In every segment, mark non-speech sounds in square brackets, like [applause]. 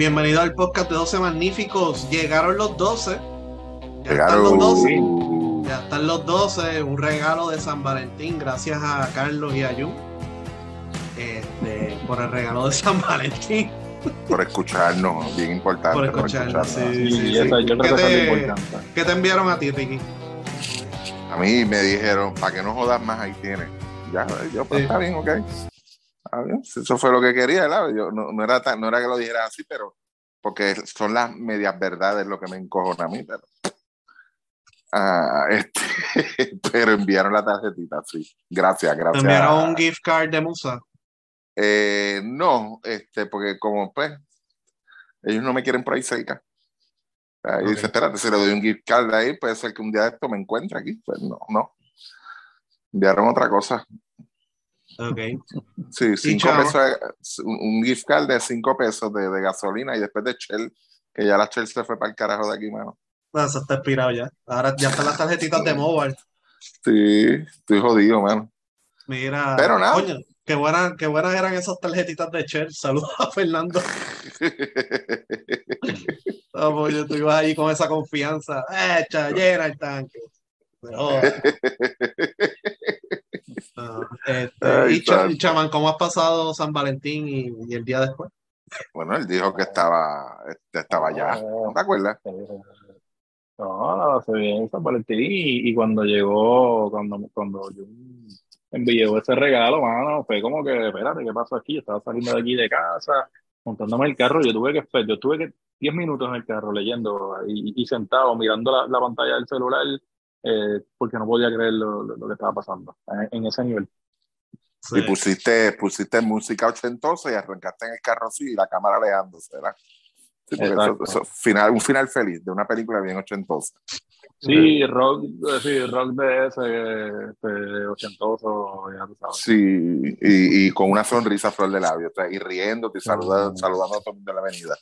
Bienvenido al podcast de 12 Magníficos. Llegaron los 12. Ya Llegaron. están los 12. Ya están los 12. Un regalo de San Valentín. Gracias a Carlos y a Jun. Este, por el regalo de San Valentín. Por escucharnos, bien importante. Por escucharnos, sí, Sí, yo ¿Qué creo te- lo importante. ¿Qué te enviaron a ti, Ricky? A mí me dijeron, para que no jodas más, ahí tienes. Ya, yo, pues Sí. está bien, ok. Eso fue lo que quería, ¿verdad? Yo, no, no era tan- no era que lo dijera así, pero porque son las medias verdades lo que me encojan a mí, pero. Ah, [laughs] este, pero enviaron la tarjetita, sí. Gracias, ¿Te gracias. enviaron un gift card de Musa? Eh, no, este, porque como pues, ellos no me quieren por ahí cerca. Ahí Ok. dice, espérate, si le doy un gift card ahí, puede ser que un día de esto me encuentre aquí. Pues no, no. Enviaron otra cosa. Ok. Sí, cinco pesos, un gift card de cinco pesos de, de gasolina y después de Shell, que ya la Shell se fue para el carajo de aquí, mano. No, eso está expirado ya. Ahora ya están las tarjetitas de mobile. Sí, estoy jodido, mano. Mira. Pero nada. Coño, qué, buenas, qué buenas eran esas tarjetitas de Shell. Saludos a Fernando. [laughs] Pues yo tú ibas ahí con esa confianza. Echa, llena el tanque. Pero, [laughs] ah, este, [laughs] Ay, y santo. Chaman, ¿cómo has pasado San Valentín y, y el día después? bueno, él dijo que estaba, este, estaba allá. ¿No te acuerdas? No, la pasé bien San Valentín y, y cuando llegó, cuando, cuando yo envié ese regalo, mano, fue como que, espérate, ¿qué pasó aquí? Yo estaba saliendo de aquí de casa, montándome el carro, yo tuve que esperar, yo tuve que 10 minutos en el carro leyendo y, y sentado mirando la, la pantalla del celular eh, porque no podía creer lo, lo- lo que estaba pasando en, en ese nivel. Y pusiste, pusiste música ochentosa y arrancaste en el carro así y la cámara alejándose, ¿verdad? Sí, eso, eso- final, un final feliz de una película bien ochentosa. Sí, rock, eh, sí, rock de ese, este, ochentoso, ya tú sabes. Sí, y, y con una sonrisa a flor de labio, o sea, y riéndote y saludando, Mm. saludando a todo el mundo en la avenida.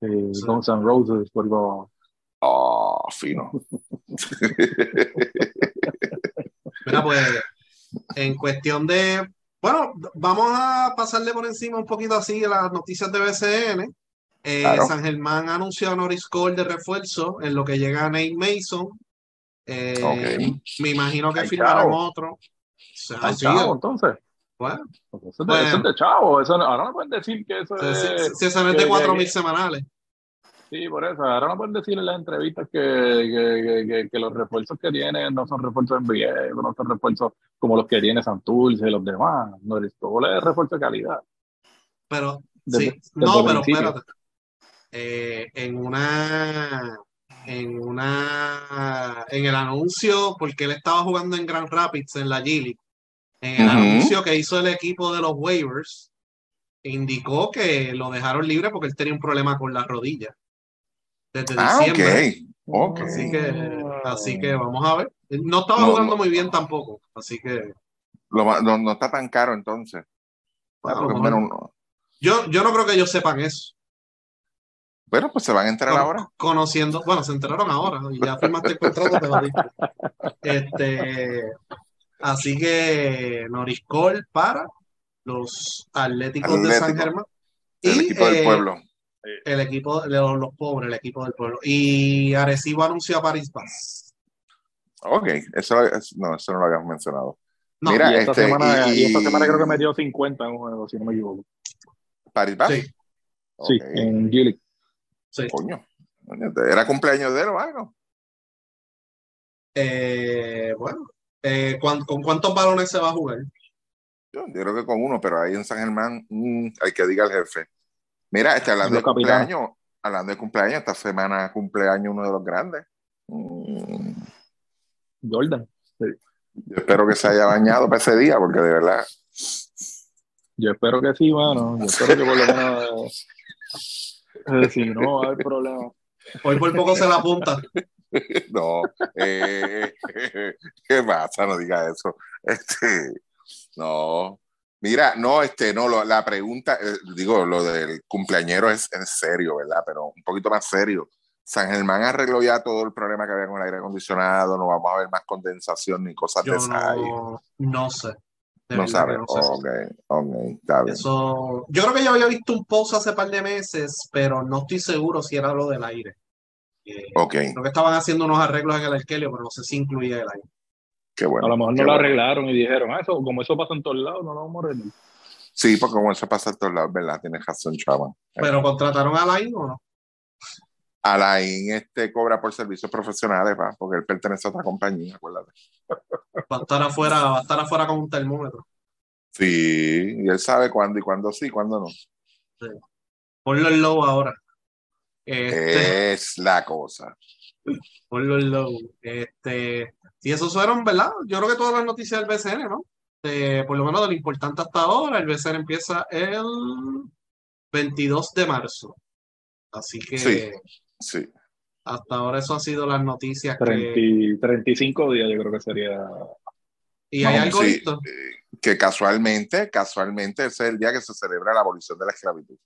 Sí, Sí. Guns N' Roses, por favor. Oh, fino. Mira, pues, en cuestión de. Bueno, vamos a pasarle por encima un poquito así las noticias de BCN. Eh, Claro. San Germán anunció a Norris Cole de refuerzo en lo que llega a Nate Mason. Eh, Ok. Me imagino que Ay, firmarán chavo. otro. Ay, chavo, entonces. bueno, Eso, es de- Bueno. eso es de chavo. Eso no- ahora no pueden decir que eso si, es. si- si eso no es de que- 4 que- mil semanales. Sí, por eso. Ahora no pueden decir en las entrevistas que, que, que, que- que los refuerzos que tienen no son refuerzos NBA, no son refuerzos como los que tiene Santurce y los demás. No es es refuerzo de calidad. Pero, Desde- sí, desde no, pero espérate. Eh, en una, en una, en el anuncio, porque él estaba jugando en Grand Rapids en la G League, en el anuncio que hizo el equipo de los waivers, indicó que lo dejaron libre porque él tenía un problema con la rodilla desde Ah, diciembre. ok. Ok. Así que, así que vamos a ver. No estaba No, jugando no. muy bien tampoco, así que Lo no, no está tan caro entonces. Bueno, bueno, yo, yo no creo que ellos sepan eso. bueno, pues se van a enterar Con- ahora. Conociendo, bueno, se enteraron ahora y ya firmaste el contrato, te jodiste. [laughs] Este, así que Norris Cole para los Atléticos de San. Germán El y equipo del eh, pueblo. El equipo de los, los pobres, el equipo del pueblo. Y Arecibo anunció a París Paz. Ok, eso, es- no, eso no lo habíamos mencionado. No, Mira, y, esta este, semana, y- y esta semana creo que metió 50 en un juego, si no me equivoco. Paris Bath. Sí. Sí, en sí. Coño. Coño, ¿Era cumpleaños de él o algo? Eh, bueno, eh, ¿cuán- ¿con cuántos balones se va a jugar? Yo, yo creo que con uno, pero ahí en San Germán mm, hay que diga el jefe. Mira, este, hablando de cumpleaños, hablando de cumpleaños, esta semana cumpleaños uno de los grandes. Mm, Jordan. yo espero que se haya bañado para ese día, porque de verdad. Yo espero que sí, mano. Yo espero que por lo menos. eh, si no, va a haber problema. Hoy por poco se la apunta. [laughs] No, eh, [laughs] ¿qué pasa? No diga eso. Este, no, mira, no, este, no, lo- la pregunta, eh, digo, lo del cumpleañero es en serio, ¿verdad? Pero un poquito más serio. San Germán arregló ya todo el problema que había con el aire acondicionado, no vamos a ver más condensación ni cosas de esas no, no sé. No sabes. no sé. ok, ok, está bien. Eso, yo creo que yo había visto un post hace par de meses, pero no estoy seguro si era lo del aire. Eh, Ok, creo que estaban haciendo unos arreglos en el Arkelio, pero no sé si incluía el aire. Qué bueno. A lo mejor no lo bueno. arreglaron y dijeron, ah, eso, como eso pasa en todos lados, no lo vamos a arreglar. Sí, porque como eso pasa en todos lados, ¿verdad? Tienes razón, chaval. Pero contrataron a Alain o no. Alain este, cobra por servicios profesionales, va, porque él pertenece a otra compañía, acuérdate. Va a estar afuera, va a estar afuera con un termómetro. Sí, y él sabe cuándo y cuándo sí, cuándo no. Ponlo en low ahora. Este, Es la cosa. ponlo en low. Este, y esos fueron, ¿verdad? Yo creo que todas las noticias del BCN, ¿no? Eh, por lo menos de lo importante hasta ahora, el BCN empieza el 22 de marzo. Así que Sí. Sí. hasta ahora eso ha sido las noticias que... 30 y 35 días yo creo que sería... ¿Y hay algo Sí, listo? eh, que casualmente, casualmente ese es el día que se celebra la abolición de la esclavitud.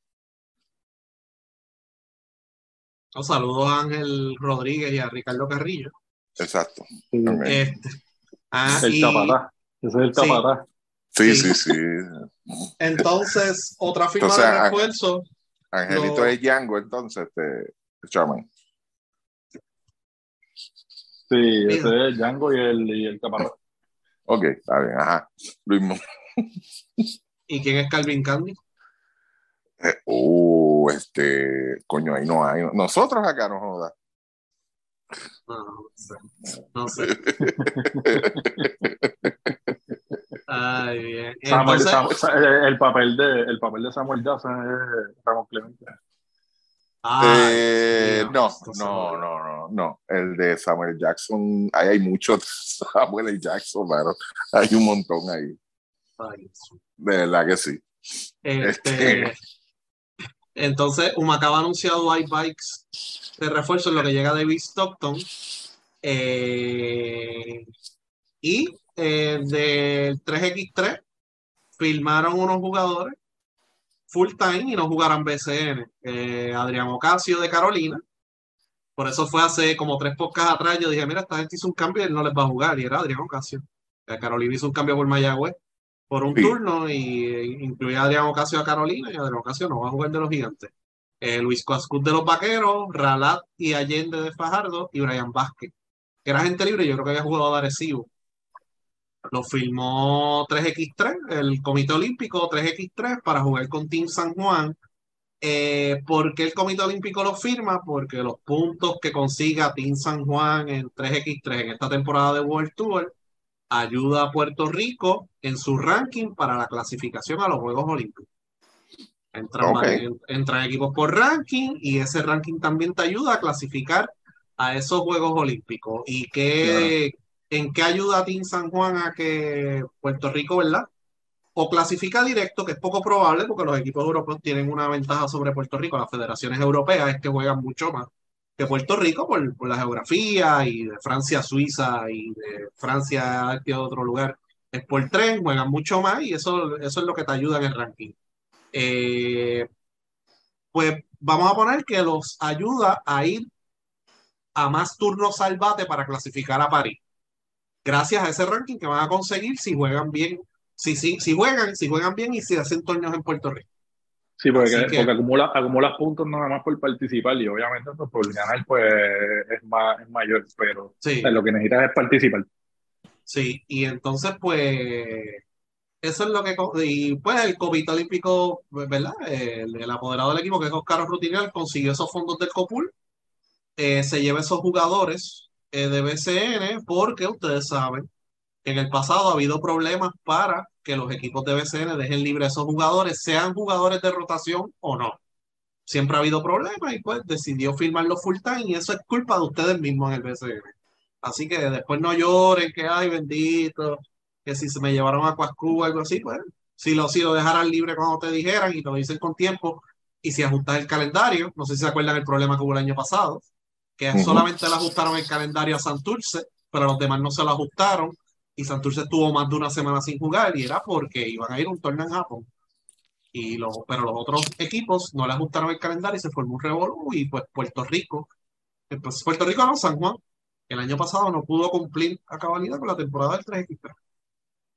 Un saludos a Ángel Rodríguez y a Ricardo Carrillo. Exacto. sí. Este, ah, el y capataz. Ese es el capataz. Sí, Sí. sí, sí. entonces, otra firma Entonces, de refuerzo. Angelito es Django, entonces, este, Chaman. Sí, Mira. ese es Django y el, y el capataz. Ok, está bien, ajá. Luis Mo- ¿Y quién es Calvin Candy? eh, uh, este, coño, ahí no hay. Nosotros acá no joda. No, no sé. No sé. [laughs] Ay, bien. Samuel- Entonces, el, el papel de, el papel de Samuel Jackson es Ramón Clemente. ay, Eh, Dios, no, no, no, no, no. El de Samuel Jackson, ahí hay muchos Samuel Jackson, mano. Hay un montón ahí. Ay, De verdad que sí. Este, Este- [laughs] entonces, Humacao ha anunciado hay bikes de refuerzo en lo que llega David Stockton. Eh, y eh, del 3x3 firmaron unos jugadores full time y no jugarán BCN. Eh, Adrián Ocasio de Carolina. Por eso fue hace como tres podcasts atrás. Yo dije, mira, esta gente hizo un cambio y él no les va a jugar. Y era Adrián Ocasio. Carolina hizo un cambio por Mayagüez por un Sí. turno y eh, incluía a Adrián Ocasio a Carolina y Adrián Ocasio no va a jugar de los gigantes. Eh, Luis Coascut de los Vaqueros, Ralat y Allende de Fajardo y Brian Vázquez. Que era gente libre, yo creo que había jugado a Arecibo. Lo firmó 3x3, el Comité Olímpico 3x3 para jugar con Team San Juan. Eh, ¿por qué el Comité Olímpico lo firma? Porque los puntos que consiga Team San Juan en 3x3 en esta temporada de World Tour ayuda a Puerto Rico en su ranking para la clasificación a los Juegos Olímpicos. Entran, equipos por ranking y ese ranking también te ayuda a clasificar a esos Juegos Olímpicos. ¿Y qué, en qué ayuda a Team San Juan a que Puerto Rico, ¿verdad? O clasifica directo, que es poco probable porque los equipos europeos tienen una ventaja sobre Puerto Rico. Las federaciones europeas es que juegan mucho más que Puerto Rico por, por la geografía y de Francia a Suiza y de Francia a este otro lugar es por tren, juegan mucho más y eso, eso es lo que te ayuda en el ranking. Eh, pues vamos a poner que los ayuda a ir a más turnos al bate para clasificar a París. Gracias a ese ranking que van a conseguir si juegan bien, si, si, si juegan, si juegan bien y si hacen torneos en Puerto Rico. Sí, porque, que- porque acumula, acumulas puntos nada más por participar y obviamente pues, por ganar pues es, más, es mayor, pero Sí. o sea, lo que necesitas es participar. Sí, y entonces, pues, eso es lo que, y pues el Comité Olímpico, pues, ¿verdad? El, el apoderado del equipo, que es Oscar Rutinial, consiguió esos fondos del COPUL, eh, se lleva esos jugadores eh, de BCN, porque ustedes saben que en el pasado ha habido problemas para que los equipos de BCN dejen libre a esos jugadores, sean jugadores de rotación o no. Siempre ha habido problemas y pues decidió firmarlo full time y eso es culpa de ustedes mismos en el BCN. Así que después no lloren, que ay, bendito, que si se me llevaron a Cuascu o algo así, pues si lo, si lo dejaran libre cuando te dijeran y te lo dicen con tiempo, y si ajustas el calendario, no sé si se acuerdan el problema que hubo el año pasado, que solamente le ajustaron el calendario a Santurce, pero a los demás no se lo ajustaron, y Santurce estuvo más de una semana sin jugar, y era porque iban a ir a un torneo en Japón. Y los, pero los otros equipos no le ajustaron el calendario y se formó un revolú, y pues Puerto Rico, pues Puerto Rico no, San Juan, el año pasado no pudo cumplir a cabalidad con la temporada del 3x3.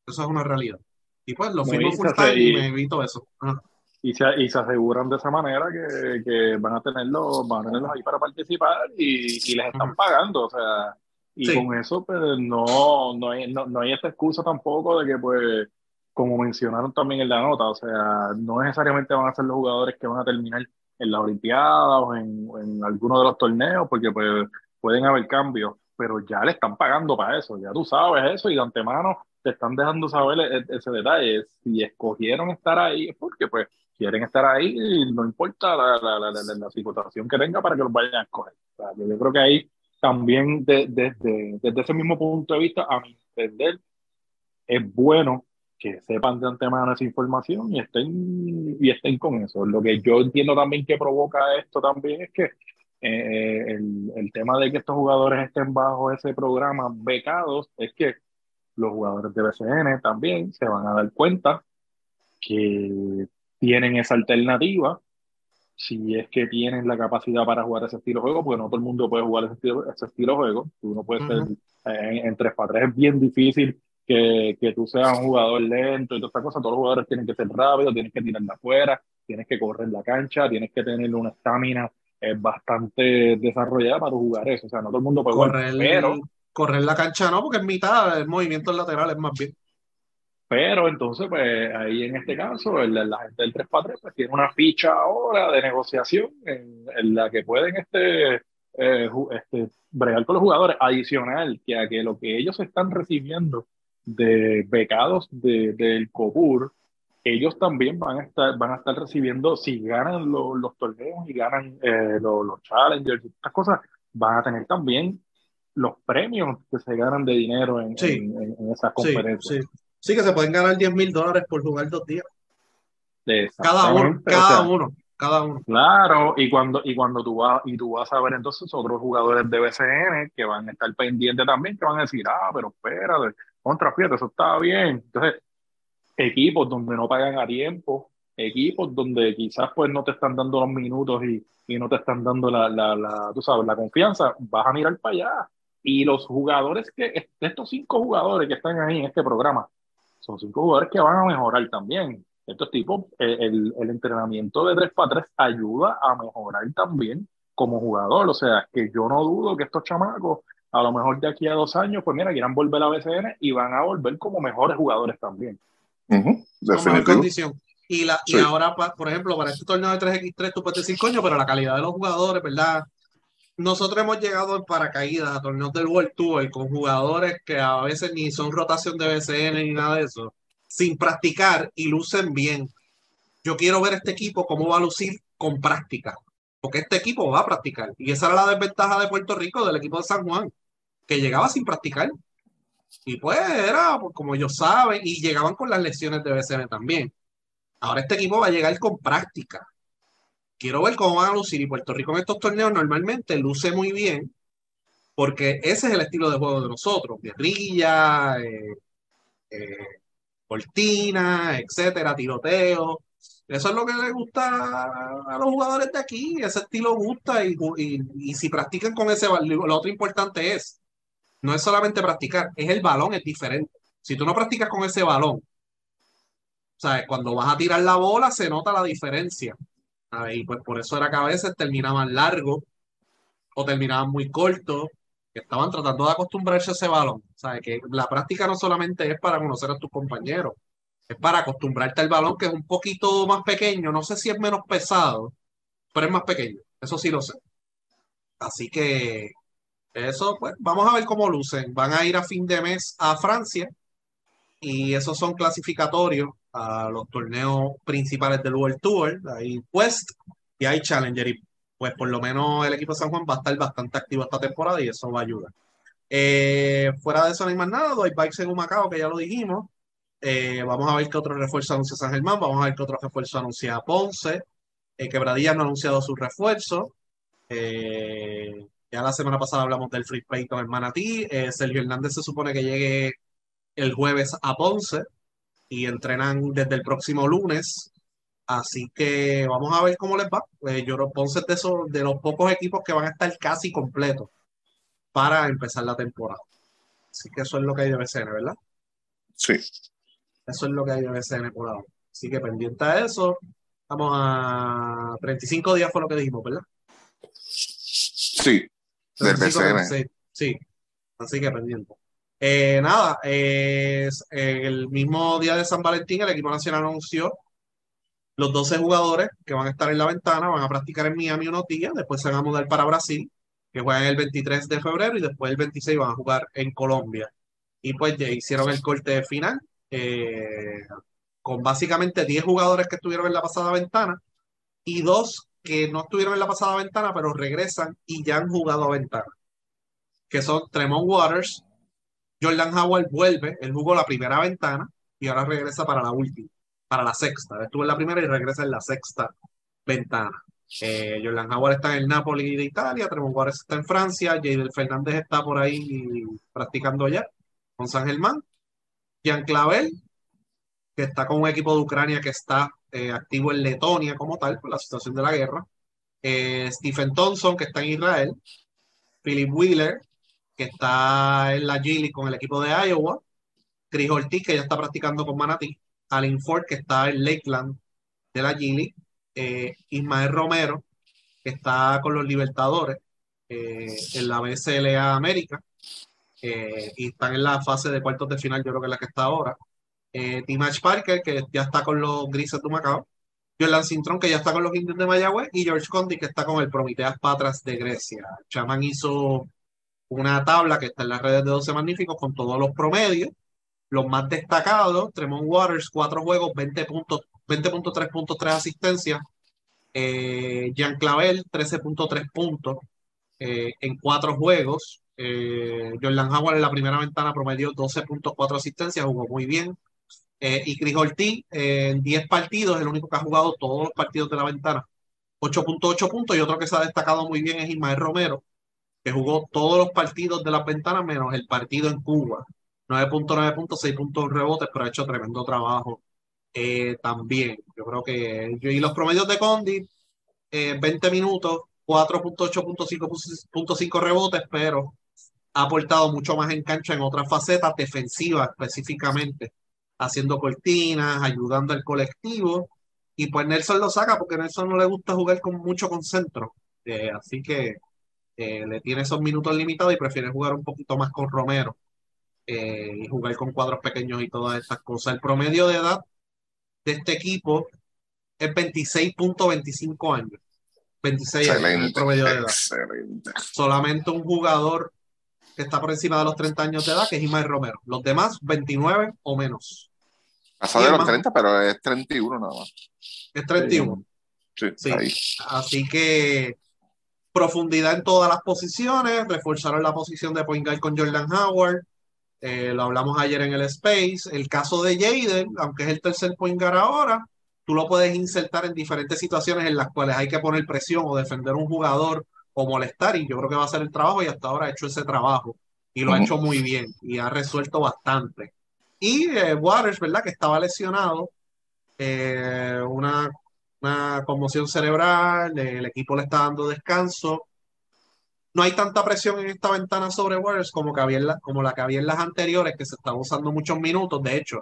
Eso es una realidad. Y pues lo firmo full time y y- me evito eso. Ajá. y se, y se aseguran de esa manera que, que van a tenerlos, van a tenerlos ahí para participar y, y les están pagando, o sea, y Sí. con eso pues no, no hay, no, no hay esta excusa tampoco de que pues, como mencionaron también en la nota, o sea, no necesariamente van a ser los jugadores que van a terminar en las Olimpiadas o en, en alguno de los torneos, porque pues pueden haber cambios, pero ya le están pagando para eso, ya tú sabes eso y de antemano te están dejando saber e- e- ese detalle. Si escogieron estar ahí es porque pues quieren estar ahí y no importa la, la, la, la, situación que tenga para que los vayan a escoger. O sea, yo creo que ahí también de- desde, desde ese mismo punto de vista, a mi entender, es bueno que sepan de antemano esa información y estén, y estén con eso. Lo que yo entiendo también que provoca esto también es que eh, el, el tema de que estos jugadores estén bajo ese programa becados es que los jugadores de BCN también se van a dar cuenta que tienen esa alternativa si es que tienen la capacidad para jugar ese estilo de juego, porque no todo el mundo puede jugar ese estilo, ese estilo de juego. Tú no puedes ser, Ujú. eh, en, en 3 para 3 es bien difícil que, que tú seas un jugador lento y todas estas cosas. Todos los jugadores tienen que ser rápidos, tienes que tirar de afuera, tienes que correr la cancha, tienes que tener una estamina eh, bastante desarrollada para jugar eso. O sea, no todo el mundo puede jugar, Correr, pero correr la cancha no, porque es mitad, el movimiento lateral es más bien. Pero entonces, pues ahí en este caso, el- la gente del 3x3 pues, tiene una ficha ahora de negociación en, en la que pueden este, eh, este, bregar con los jugadores, adicional que a que lo que ellos están recibiendo de becados de- del COPUR, ellos también van a estar, van a estar recibiendo, si ganan lo- los torneos y ganan eh, lo- los challengers estas cosas, van a tener también los premios que se ganan de dinero en, Sí. en- esas conferencias. sí. Sí, que se pueden ganar 10 mil dólares por jugar dos días. Cada uno, Exactamente, o cada sea, uno, cada uno. Claro, y cuando, y cuando tú vas, y tú vas a ver entonces otros jugadores de BCN que van a estar pendientes también, que van a decir, ah, pero espérate, contra, fíjate, eso está bien. Entonces, equipos donde no pagan a tiempo, equipos donde quizás pues no te están dando los minutos y, y no te están dando la, la, la, tú sabes, la confianza, vas a mirar para allá. Y los jugadores que, estos cinco jugadores que están ahí en este programa, son cinco jugadores que van a mejorar también. Estos tipos, eh, el, el entrenamiento de 3 para 3 ayuda a mejorar también como jugador. O sea, que yo no dudo que estos chamacos, a lo mejor de aquí a dos años, pues mira, quieran volver a BCN y van a volver como mejores jugadores también. Con mejor Definitivo. condición. Y, la, Sí. y ahora, pa- por ejemplo, para este torneo de 3x3, tú puedes decir, coño, pero la calidad de los jugadores, ¿verdad? Nosotros hemos llegado en paracaídas a torneos del World Tour con jugadores que a veces ni son rotación de BCN ni nada de eso, sin practicar y lucen bien. Yo quiero ver este equipo cómo va a lucir con práctica, porque este equipo va a practicar. Y esa era la desventaja de Puerto Rico, del equipo de San Juan, que llegaba sin practicar. Y pues era pues, como ellos saben, y llegaban con las lesiones de BCN también. Ahora este equipo va a llegar con práctica. Quiero ver cómo van a lucir. Y Puerto Rico en estos torneos normalmente luce muy bien, porque ese es el estilo de juego de nosotros: guerrilla, eh, eh, cortina, etcétera, tiroteo. Eso es lo que le gusta a los jugadores de aquí. Ese estilo gusta y, y, y si practican con ese balón, lo otro importante es, no es solamente practicar, es el balón, es diferente. Si tú no practicas con ese balón, ¿sabes? Cuando vas a tirar la bola se nota la diferencia. ¿Sabes? Y pues por eso era que a veces terminaban largo o terminaban muy cortos, que estaban tratando de acostumbrarse a ese balón. ¿sabes? Que la práctica no solamente es para conocer a tus compañeros, es para acostumbrarte al balón que es un poquito más pequeño, no sé si es menos pesado, pero es más pequeño, eso sí lo sé. Así que eso, pues, vamos a ver cómo lucen. Van a ir a fin de mes a Francia y esos son clasificatorios a los torneos principales del World Tour. Hay West y hay Challenger y pues por lo menos el equipo de San Juan va a estar bastante activo esta temporada y eso va a ayudar. Eh, fuera de eso no hay más nada, hay bikes en Humacao que ya lo dijimos. Eh, vamos a ver qué otro refuerzo anuncia San Germán, vamos a ver qué otro refuerzo anuncia Ponce. Eh, Quebradilla no ha anunciado su refuerzo. Eh, ya la semana pasada hablamos del Free Payton en Manatí. Eh, Sergio Hernández se supone que llegue el jueves a Ponce y entrenan desde el próximo lunes. Así que vamos a ver cómo les va. Eh, yo Ponce es de, esos, de los pocos equipos que van a estar casi completos para empezar la temporada. Así que eso es lo que hay de BCN, ¿verdad? Sí. Eso es lo que hay de BCN por ahora. Así que pendiente a eso. Estamos a 35 días, fue lo que dijimos, ¿verdad? Sí, del 35, BCN. 36, Sí, así que pendiente. Eh, nada, es, eh, el mismo día de San Valentín, el equipo nacional anunció los 12 jugadores que van a estar en la ventana, van a practicar en Miami unos días, después se van a mudar para Brasil, que juegan el 23 de febrero y después el 26 van a jugar en Colombia. Y pues ya hicieron el corte final eh, con básicamente 10 jugadores que estuvieron en la pasada ventana y dos que no estuvieron en la pasada ventana, pero regresan y ya han jugado a ventana, que son Tremont Waters, Jordan Howard vuelve, él jugó la primera ventana y ahora regresa para la última, para la sexta. Estuvo en la primera y regresa en la sexta ventana. Eh, Jordan Howard está en el Napoli de Italia, Tremont Waters está en Francia, Jadel Fernández está por ahí practicando ya con San Germán. Jean Clavel, que está con un equipo de Ucrania que está eh, activo en Letonia como tal, por la situación de la guerra. Eh, Stephen Thompson, que está en Israel. Philip Wheeler, que está en la Gili con el equipo de Iowa. Chris Ortiz, que ya está practicando con Manatí. Alin Ford, que está en Lakeland de la Gili. Eh, Ismael Romero, que está con los Libertadores eh, en la BCLA América. Eh, y están en la fase de cuartos de final, yo creo que es la que está ahora. Timach Parker, que ya está con los Grises de Macao. Jordan Cintrón, que ya está con los Indios de Mayagüez. Y George Condi, que está con el Prometeas Patras de Grecia. Chaman hizo una tabla que está en las redes de 12 Magníficos con todos los promedios. Los más destacados, Tremont Waters, 4 juegos, 20 puntos, 20.3 puntos, 3 asistencias. Eh, Jean Clavel, 13.3 puntos eh, en 4 juegos. Eh, Jordan Howard en la primera ventana promedió 12.4 asistencias, jugó muy bien. Eh, y Chris Ortiz eh, en 10 partidos, el único que ha jugado todos los partidos de la ventana, 8.8 puntos. Y otro que se ha destacado muy bien es Ismael Romero, que jugó todos los partidos de las ventanas menos el partido en Cuba. 9.9 puntos, 6 puntos rebotes, pero ha hecho tremendo trabajo eh, también. Yo creo que. Y los promedios de Condi, eh, 20 minutos, 4.8.5 rebotes, pero ha aportado mucho más en cancha en otras facetas defensivas específicamente, haciendo cortinas, ayudando al colectivo. Y pues Nelson lo saca porque Nelson no le gusta jugar con mucho con centro. Eh, así que eh, le tiene esos minutos limitados y prefiere jugar un poquito más con Romero eh, y jugar con cuadros pequeños y todas estas cosas. El promedio de edad de este equipo es 26.25 años. 26 años el Excelente, promedio de edad. excelente. Solamente un jugador que está por encima de los 30 años de edad, que es Ismael Romero. Los demás, 29 o menos. Pasó Y de los más- 30, pero es 31 nada más. Es 31. Sí, Sí. Así que profundidad en todas las posiciones, reforzaron la posición de point guard con Jordan Howard, eh, lo hablamos ayer en el Space, el caso de Jaden, aunque es el tercer point guard ahora, tú lo puedes insertar en diferentes situaciones en las cuales hay que poner presión o defender un jugador o molestar, y yo creo que va a hacer el trabajo y hasta ahora ha hecho ese trabajo y lo ha hecho muy bien y ha resuelto bastante. Y eh, Waters, ¿verdad? Que estaba lesionado, eh, una una conmoción cerebral, el equipo le está dando descanso. No hay tanta presión en esta ventana sobre Warriors como, que había en la, como la que había en las anteriores, que se estaba usando muchos minutos. De hecho,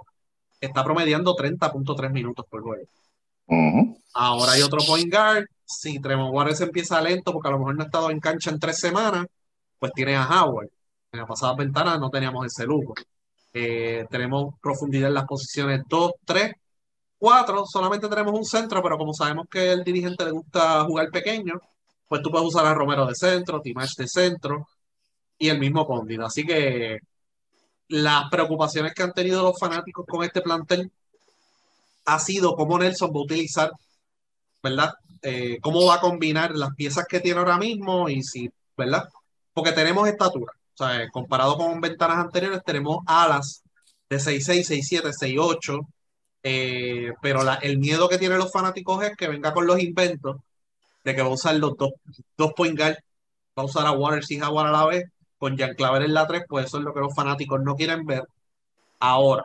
está promediando 30.3 minutos por juego. Ahora hay otro point guard. Si Tremont Waters empieza lento, porque a lo mejor no ha estado en cancha en tres semanas, pues tiene a Howard. En la pasada ventana no teníamos ese lujo. Eh, tenemos profundidad en las posiciones 2, 3, 4. Solamente tenemos un centro, pero como sabemos que el dirigente le gusta jugar pequeño, pues tú puedes usar a Romero de centro, Timash de centro y el mismo Condit. Así que las preocupaciones que han tenido los fanáticos con este plantel ha sido cómo Nelson va a utilizar, ¿verdad? Eh, cómo va a combinar las piezas que tiene ahora mismo y si, ¿verdad? Porque tenemos estatura. O sea, comparado con ventanas anteriores, tenemos alas de 6'6, 6'7, 6'8. Eh, pero la- el miedo que tienen los fanáticos es que venga con los inventos de que va a usar los dos, dos point guard, va a usar a Waters y Howard a la vez, con Jean Claver en la 3, pues eso es lo que los fanáticos no quieren ver. Ahora,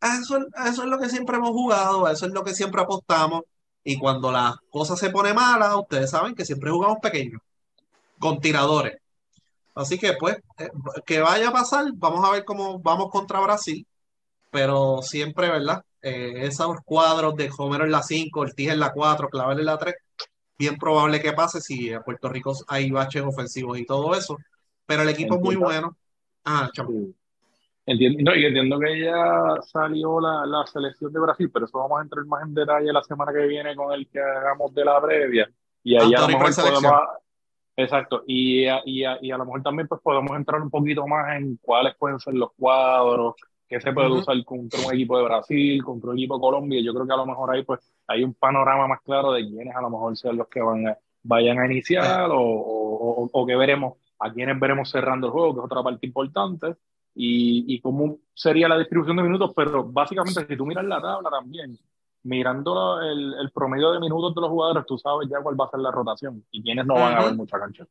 eso, eso es lo que siempre hemos jugado, eso es lo que siempre apostamos. Y cuando las cosas se ponen malas, ustedes saben que siempre jugamos pequeños, con tiradores. Así que, pues, eh, que vaya a pasar, vamos a ver cómo vamos contra Brasil. Pero siempre, ¿verdad? Eh, esos cuadros de Homero en la 5, Ortiz en la 4, Clavel en la 3, bien probable que pase si a Puerto Rico hay baches ofensivos y todo eso, pero el equipo es muy bueno. Ah, chamo. Entiendo, no, y entiendo que ya salió la, la, selección de Brasil, pero eso vamos a entrar más en detalle la semana que viene con el que hagamos de la previa. Y ahí a lo mejor podemos. Exacto, y, y, y, a lo mejor también pues podemos entrar un poquito más en cuáles pueden ser los cuadros, qué se puede usar contra un equipo de Brasil, contra un equipo de Colombia. Yo creo que a lo mejor ahí pues hay un panorama más claro de quiénes a lo mejor sean los que van a, vayan a iniciar o, o, o, que veremos, a quiénes veremos cerrando el juego, que es otra parte importante y, y cómo sería la distribución de minutos, pero básicamente si tú miras la tabla también, mirando el, el, promedio de minutos de los jugadores, tú sabes ya cuál va a ser la rotación y quiénes no van a ver mucha cancha.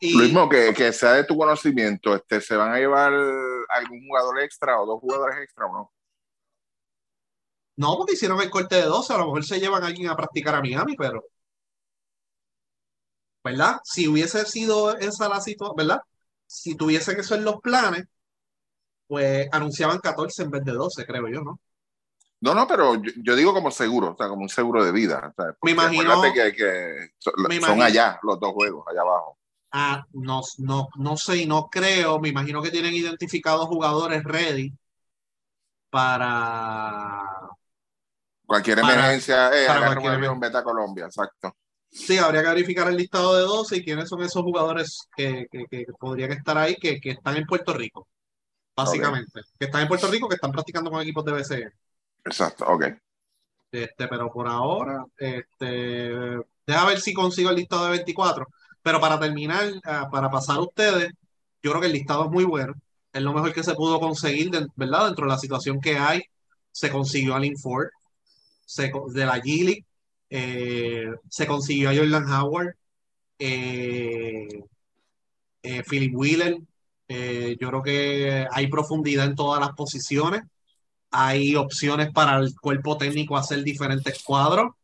Y... Lo mismo que, que, sea de tu conocimiento, este, ¿se van a llevar algún jugador extra o dos jugadores extra o no? No, porque hicieron el corte de 12, a lo mejor se llevan a alguien a practicar a Miami, pero. ¿Verdad? Si hubiese sido esa la situación, ¿verdad? si tuviese que ser los planes, pues anunciaban 14 en vez de 12, creo yo, ¿no? No, no, pero yo, digo como seguro, o sea, como un seguro de vida. me imagino que, que son, allá los dos juegos, allá abajo. Ah, no, no, no sé y no creo. Me imagino que tienen identificados jugadores ready para cualquier emergencia. Eh, para cualquier... un beta Colombia, exacto. Sí, habría que verificar el listado de 12 y quiénes son esos jugadores que, que, podrían estar ahí, que, que, están en Puerto Rico, básicamente. Que están en Puerto Rico, que están practicando con equipos de BCE. Exacto, ok. Este, pero por ahora, este, deja ver si consigo el listado de 24. Pero para terminar, ah, para pasar a ustedes, yo creo que el listado es muy bueno. Es lo mejor que se pudo conseguir, ¿verdad? Dentro de la situación que hay, se consiguió al Ford, se, de la G eh, se consiguió a Jordan Howard, eh, eh, Philip Wheeler. yo creo que hay profundidad en todas las posiciones. Hay opciones para el cuerpo técnico hacer diferentes cuadros. O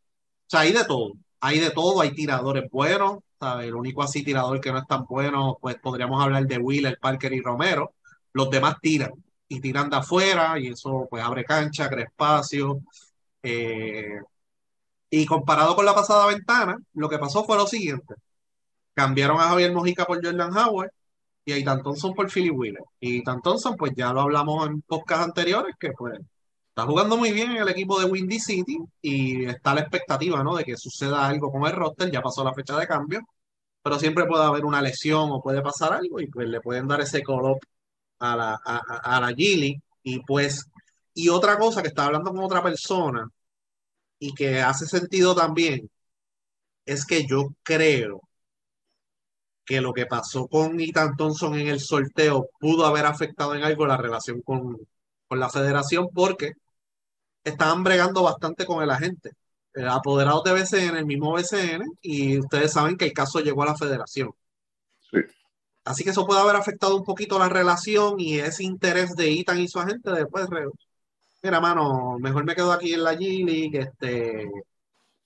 sea, hay de todo. Hay de todo. Hay tiradores buenos. El único así tirador que no es tan bueno, pues podríamos hablar de Wheeler, Parker y Romero. Los demás tiran y tiran de afuera y eso pues abre cancha, crea espacio. Eh, y comparado con la pasada ventana, lo que pasó fue lo siguiente. Cambiaron a Javier Mojica por Jordan Howard y a Ethan Thompson por Philly Wheeler. Y Thompson, pues ya lo hablamos en podcast anteriores, que pues está jugando muy bien en el equipo de Windy City y está la expectativa, ¿no? De que suceda algo con el roster, ya pasó la fecha de cambio, pero siempre puede haber una lesión o puede pasar algo y pues le pueden dar ese call a la, a, a la Gili. Y pues, y otra cosa que estaba hablando con otra persona, y que hace sentido también es que yo creo que lo que pasó con Ethan Thompson en el sorteo pudo haber afectado en algo la relación con, con la federación porque estaban bregando bastante con el agente. Eh, apoderados de BCN, el mismo BCN, y ustedes saben que el caso llegó a la federación. Sí. Así que eso puede haber afectado un poquito la relación y ese interés de Ethan y su agente después mira, mano, mejor me quedo aquí en la G-League, este,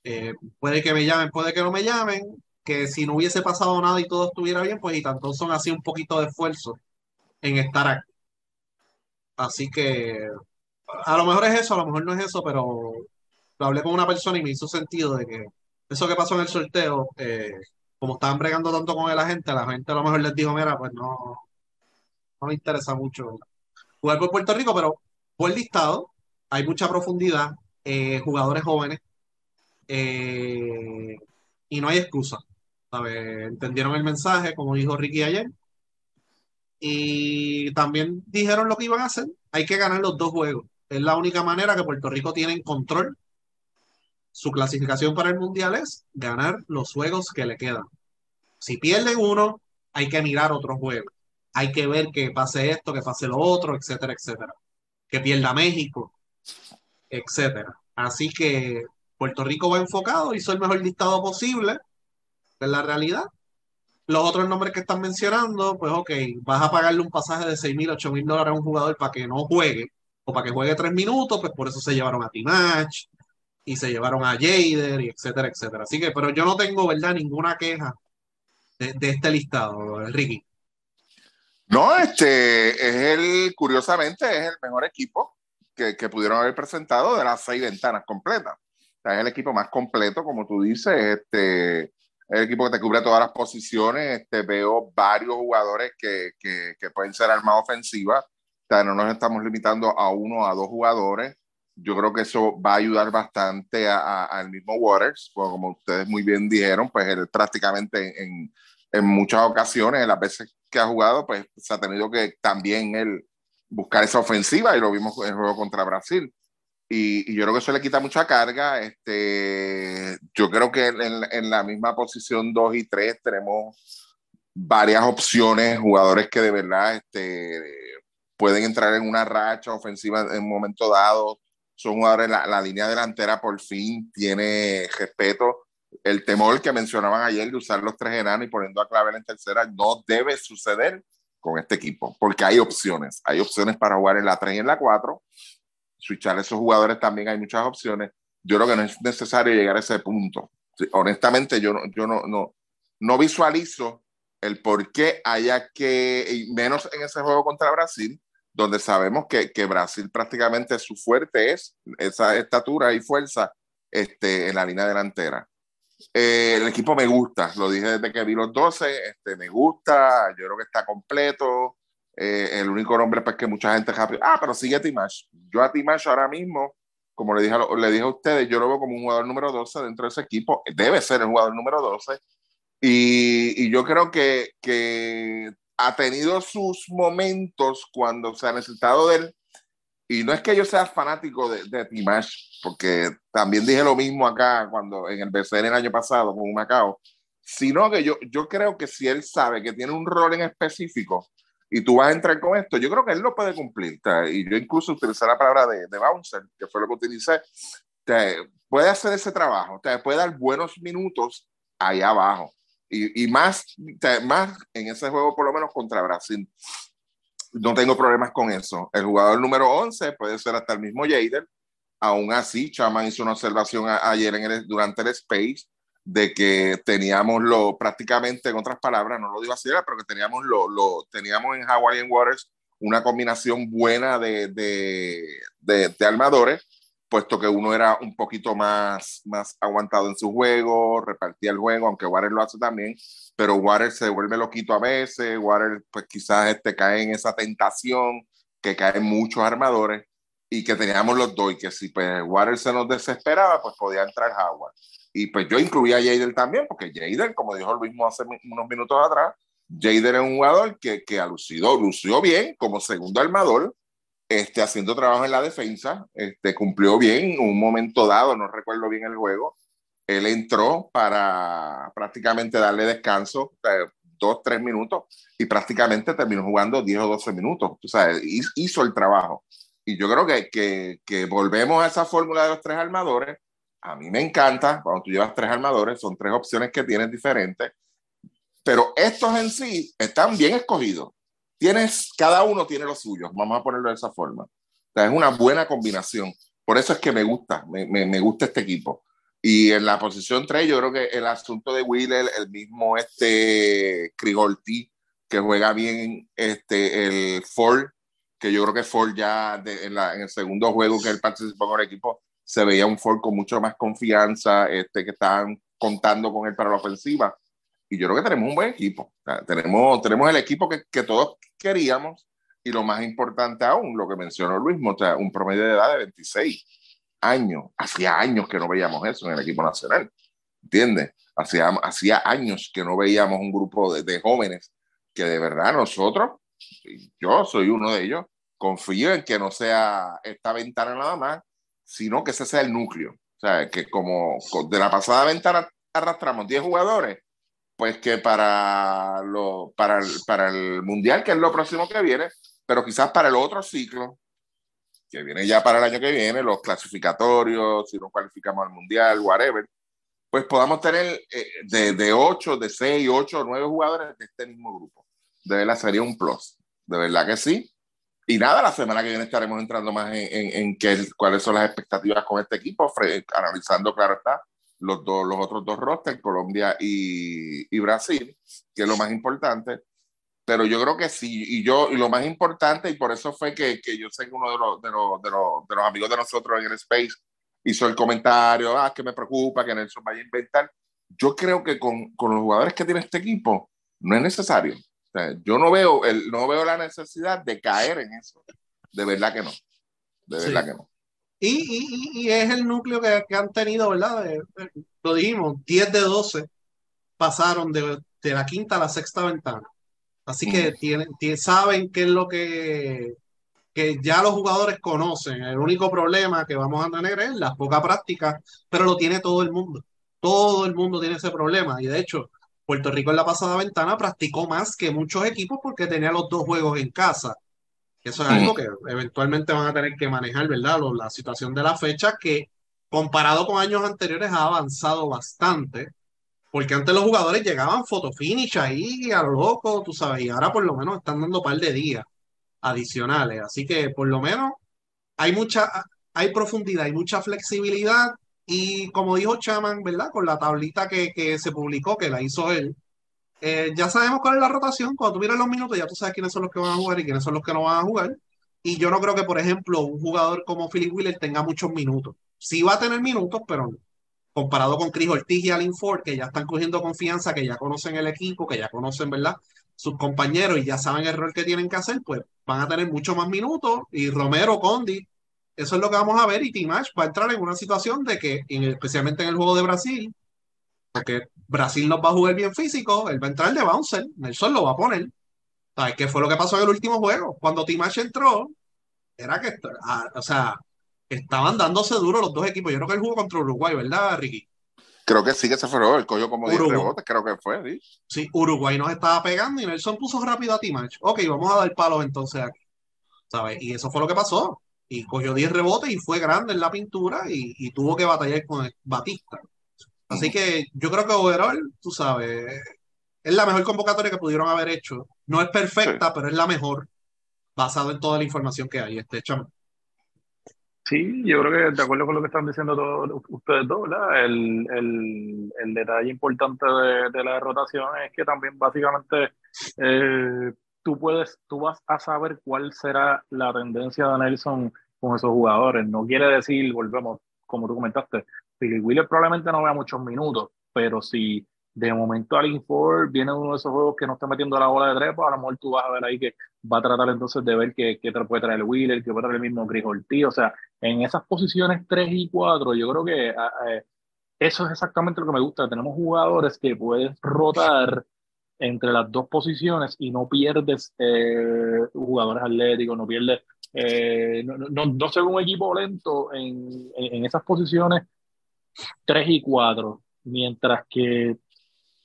eh, puede que me llamen, puede que no me llamen, que si no hubiese pasado nada y todo estuviera bien, pues y tanto son así un poquito de esfuerzo en estar aquí. Así que a lo mejor es eso, a lo mejor no es eso, pero lo hablé con una persona y me hizo sentido de que eso que pasó en el sorteo, eh, como estaban bregando tanto con la gente, la gente a lo mejor les dijo, mira, pues no, no me interesa mucho jugar por Puerto Rico, pero el listado, hay mucha profundidad, eh, jugadores jóvenes, eh, y no hay excusa. Entendieron el mensaje, como dijo Ricky ayer, y también dijeron lo que iban a hacer. Hay que ganar los dos juegos. Es la única manera que Puerto Rico tiene en control. Su clasificación para el Mundial es ganar los juegos que le quedan. Si pierden uno, hay que mirar otro juego. Hay que ver que pase esto, que pase lo otro, etcétera, etcétera que pierda México, etcétera. Así que Puerto Rico va enfocado, hizo el mejor listado posible, es la realidad. Los otros nombres que están mencionando, pues ok, vas a pagarle un pasaje de 6 mil, 8 mil dólares a un jugador para que no juegue, o para que juegue tres minutos, pues por eso se llevaron a Timach y se llevaron a Jader, y etcétera, etcétera. Así que, pero yo no tengo, ¿verdad?, ninguna queja de, este listado, Ricky. No, este es el, curiosamente, es el mejor equipo que, que pudieron haber presentado de las seis ventanas completas. O sea, es el equipo más completo, como tú dices, este, es el equipo que te cubre todas las posiciones. Este, veo varios jugadores que, que, pueden ser armas ofensivas. O sea, no nos estamos limitando a uno a dos jugadores. Yo creo que eso va a ayudar bastante al mismo Waters, como ustedes muy bien dijeron, pues él prácticamente en, en muchas ocasiones, en las veces que ha jugado, pues se ha tenido que también él buscar esa ofensiva y lo vimos en el juego contra Brasil. Y, y, yo creo que eso le quita mucha carga. Este, yo creo que en, en, la misma posición 2 y 3 tenemos varias opciones, jugadores que de verdad este, pueden entrar en una racha ofensiva en un momento dado. Son jugadores, la, la línea delantera por fin tiene respeto el temor que mencionaban ayer de usar los tres enanos y poniendo a Clavel en tercera no debe suceder con este equipo, porque hay opciones. Hay opciones para jugar en la 3 y en la 4. Switchar esos jugadores también hay muchas opciones. Yo creo que no es necesario llegar a ese punto. honestamente, yo, no, yo no, no, no visualizo el por qué haya que, menos en ese juego contra Brasil, donde sabemos que, que Brasil prácticamente su fuerte es esa estatura y fuerza este, en la línea delantera. Eh, el equipo me gusta, lo dije desde que vi los 12, este, me gusta, yo creo que está completo. Eh, el único nombre pues que mucha gente rápido, ah, pero sigue a Timash. Yo a Timash ahora mismo, como le dije, a, le dije a ustedes, yo lo veo como un jugador número 12 dentro de ese equipo, debe ser el jugador número 12. Y, y yo creo que, que ha tenido sus momentos cuando se ha necesitado de él y no es que yo sea fanático de, de Timash, porque también dije lo mismo acá cuando en el BCN el año pasado con Macao, sino que yo, yo creo que si él sabe que tiene un rol en específico y tú vas a entrar con esto, yo creo que él lo puede cumplir. Y yo incluso utilicé la palabra de, de bouncer, que fue lo que utilicé. Te, puede hacer ese trabajo, te puede dar buenos minutos ahí abajo. Y, y más, más en ese juego, por lo menos contra Brasil no tengo problemas con eso. El jugador número 11 puede ser hasta el mismo Jader. Aún así, Chaman hizo una observación ayer en el, durante el Space de que teníamos lo prácticamente, en otras palabras, no lo digo así, pero que teníamos lo, lo teníamos en Hawaiian Waters una combinación buena de, de, de, armadores puesto que uno era un poquito más, más aguantado en su juego, repartía el juego, aunque Water lo hace también, pero Water se vuelve loquito a veces, Water pues quizás este, cae en esa tentación que caen muchos armadores y que teníamos los dos y que si pues Water se nos desesperaba, pues podía entrar Howard. Y pues yo incluía a Jader también, porque Jader, como dijo el mismo hace unos minutos atrás, Jader es un jugador que, que ha lucido, lució bien como segundo armador, este, haciendo trabajo en la defensa, este, cumplió bien un momento dado, no recuerdo bien el juego, él entró para prácticamente darle descanso, dos, tres minutos, y prácticamente terminó jugando 10 o 12 minutos, o sea, hizo el trabajo. Y yo creo que, que, que volvemos a esa fórmula de los tres armadores. A mí me encanta, cuando tú llevas tres armadores, son tres opciones que tienes diferentes, pero estos en sí están bien escogidos tienes, cada uno tiene lo suyo, vamos a ponerlo de esa forma. O sea, es una buena combinación. Por eso es que me gusta, me, me, me gusta este equipo. Y en la posición 3, yo creo que el asunto de Wheeler, el mismo este Crigolti, que juega bien este, el Ford, que yo creo que Ford ya en, el segundo juego que él participó con el equipo, se veía un Ford con mucho más confianza, este, que estaban contando con él para la ofensiva y yo creo que tenemos un buen equipo. Tenemos, tenemos el equipo que, que, todos queríamos y lo más importante aún, lo que mencionó Luis, o un promedio de edad de 26 años. Hacía años que no veíamos eso en el equipo nacional. ¿Entiendes? Hacía, hacía años que no veíamos un grupo de, de jóvenes que de verdad nosotros, yo soy uno de ellos, confío en que no sea esta ventana nada más, sino que ese sea el núcleo. O sea, que como de la pasada ventana arrastramos 10 jugadores, pues que para, lo, para, el, para el Mundial, que es lo próximo que viene, pero quizás para el otro ciclo, que viene ya para el año que viene, los clasificatorios, si nos cualificamos al Mundial, whatever, pues podamos tener eh, de, de 8, de 6, 8, 9 jugadores de este mismo grupo. De verdad sería un plus, de verdad que sí. Y nada, la semana que viene estaremos entrando más en, en, en qué, cuáles son las expectativas con este equipo, analizando, claro está, los, dos, los otros dos rosters, Colombia y, y, Brasil, que es lo más importante. pero yo creo que sí, y yo, y lo más importante, y por eso fue que, que yo sé que uno de los, de, los, de, los, de los amigos de nosotros en el Space hizo el comentario, ah, que me preocupa que Nelson vaya a inventar. Yo creo que con, con los jugadores que tiene este equipo no es necesario. O sea, yo no veo, el, no veo la necesidad de caer en eso. De verdad que no. De verdad que no. Y, y, y, es el núcleo que, que han tenido, ¿verdad? lo dijimos, 10 de 12 pasaron de, de, la quinta a la sexta ventana. Así que tienen, saben qué es lo que, que ya los jugadores conocen. El único problema que vamos a tener es la poca práctica, pero lo tiene todo el mundo. Todo el mundo tiene ese problema. Y de hecho, Puerto Rico en la pasada ventana practicó más que muchos equipos porque tenía los dos juegos en casa. Eso es algo que eventualmente van a tener que manejar, ¿verdad? La situación de la fecha que comparado con años anteriores ha avanzado bastante, porque antes los jugadores llegaban fotofinish ahí a lo loco, tú sabes, y ahora por lo menos están dando un par de días adicionales, así que por lo menos hay mucha, hay profundidad, hay mucha flexibilidad y como dijo Chaman, ¿verdad? Con la tablita que, que se publicó, que la hizo él, eh, ya sabemos cuál es la rotación. Cuando tú miras los minutos, ya tú sabes quiénes son los que van a jugar y quiénes son los que no van a jugar. Y yo no creo que, por ejemplo, un jugador como Philip Wheeler tenga muchos minutos. Sí va a tener minutos, pero comparado con Chris Ortiz y Alin Ford, que ya están cogiendo confianza, que ya conocen el equipo, que ya conocen, ¿verdad? Sus compañeros y ya saben el rol que tienen que hacer, pues van a tener mucho más minutos. Y Romero, Condi, eso es lo que vamos a ver. Y Timash va a entrar en una situación de que, especialmente en el juego de Brasil, porque Brasil nos va a jugar bien físico, él va a entrar de bouncer, Nelson lo va a poner. ¿Sabes qué fue lo que pasó en el último juego? Cuando Timash entró, era que, ah, o sea, estaban dándose duro los dos equipos. Yo creo que él jugó contra Uruguay, ¿verdad, Ricky? Creo que sí que se fue el coño como 10 rebotes, creo que fue, ¿sí? Sí, Uruguay nos estaba pegando y Nelson puso rápido a Timach. Ok, vamos a dar palos entonces aquí. ¿Sabes? Y eso fue lo que pasó. Y cogió 10 rebotes y fue grande en la pintura y, y tuvo que batallar con Batista. Así que yo creo que overall, tú sabes, es la mejor convocatoria que pudieron haber hecho. No es perfecta, pero es la mejor, basado en toda la información que hay. Este, chamo. Sí, yo creo que de acuerdo con lo que están diciendo todos ustedes dos, ¿verdad? El, el, el detalle importante de, de, la rotación es que también básicamente eh, tú puedes, tú vas a saber cuál será la tendencia de Nelson con esos jugadores. No quiere decir, volvemos, como tú comentaste, Philip Wheeler probablemente no vea muchos minutos, pero si de momento Alin Ford viene uno de esos juegos que no está metiendo la bola de tres, pues a lo mejor tú vas a ver ahí que va a tratar entonces de ver qué, qué puede traer el Wheeler, qué puede traer el mismo Chris Ortiz. O sea, en esas posiciones 3 y 4, yo creo que ah, eh, eso es exactamente lo que me gusta. Tenemos jugadores que puedes rotar entre las dos posiciones y no pierdes eh, jugadores atléticos, no pierdes, eh, no, no, no, ser un equipo lento en, en, esas posiciones 3 y 4, mientras que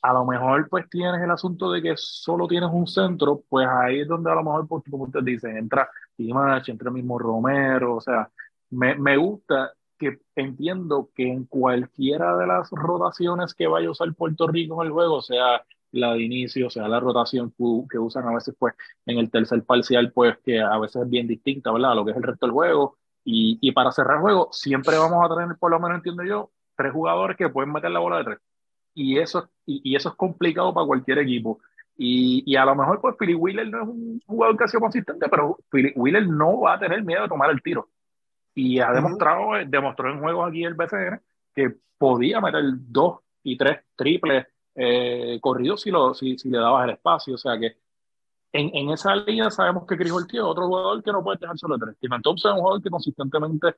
a lo mejor pues tienes el asunto de que solo tienes un centro, pues ahí es donde a lo mejor, pues, como ustedes dicen, entra Timach, entra el mismo Romero, o sea, me, me, gusta que entiendo que en cualquiera de las rotaciones que vaya a usar Puerto Rico en el juego, sea la de inicio, sea la rotación que, usan a veces pues en el tercer parcial, pues que a veces es bien distinta, ¿verdad? A lo que es el resto del juego. Y, y para cerrar el juego, siempre vamos a tener, por lo menos entiendo yo, tres jugadores que pueden meter la bola de tres. Y eso, y, y eso es complicado para cualquier equipo. Y, y, a lo mejor, pues, Philly Wheeler no es un jugador que ha sido consistente, pero Philly Wheeler no va a tener miedo de tomar el tiro. Y ha demostrado, eh, demostró en juegos aquí el BCN que podía meter dos y tres triples eh, corridos si, lo, si, le dabas el espacio. O sea que en, esa línea sabemos que Chris Ortiz es otro jugador que no puede dejar solo tres. Steven Thompson es un jugador que consistentemente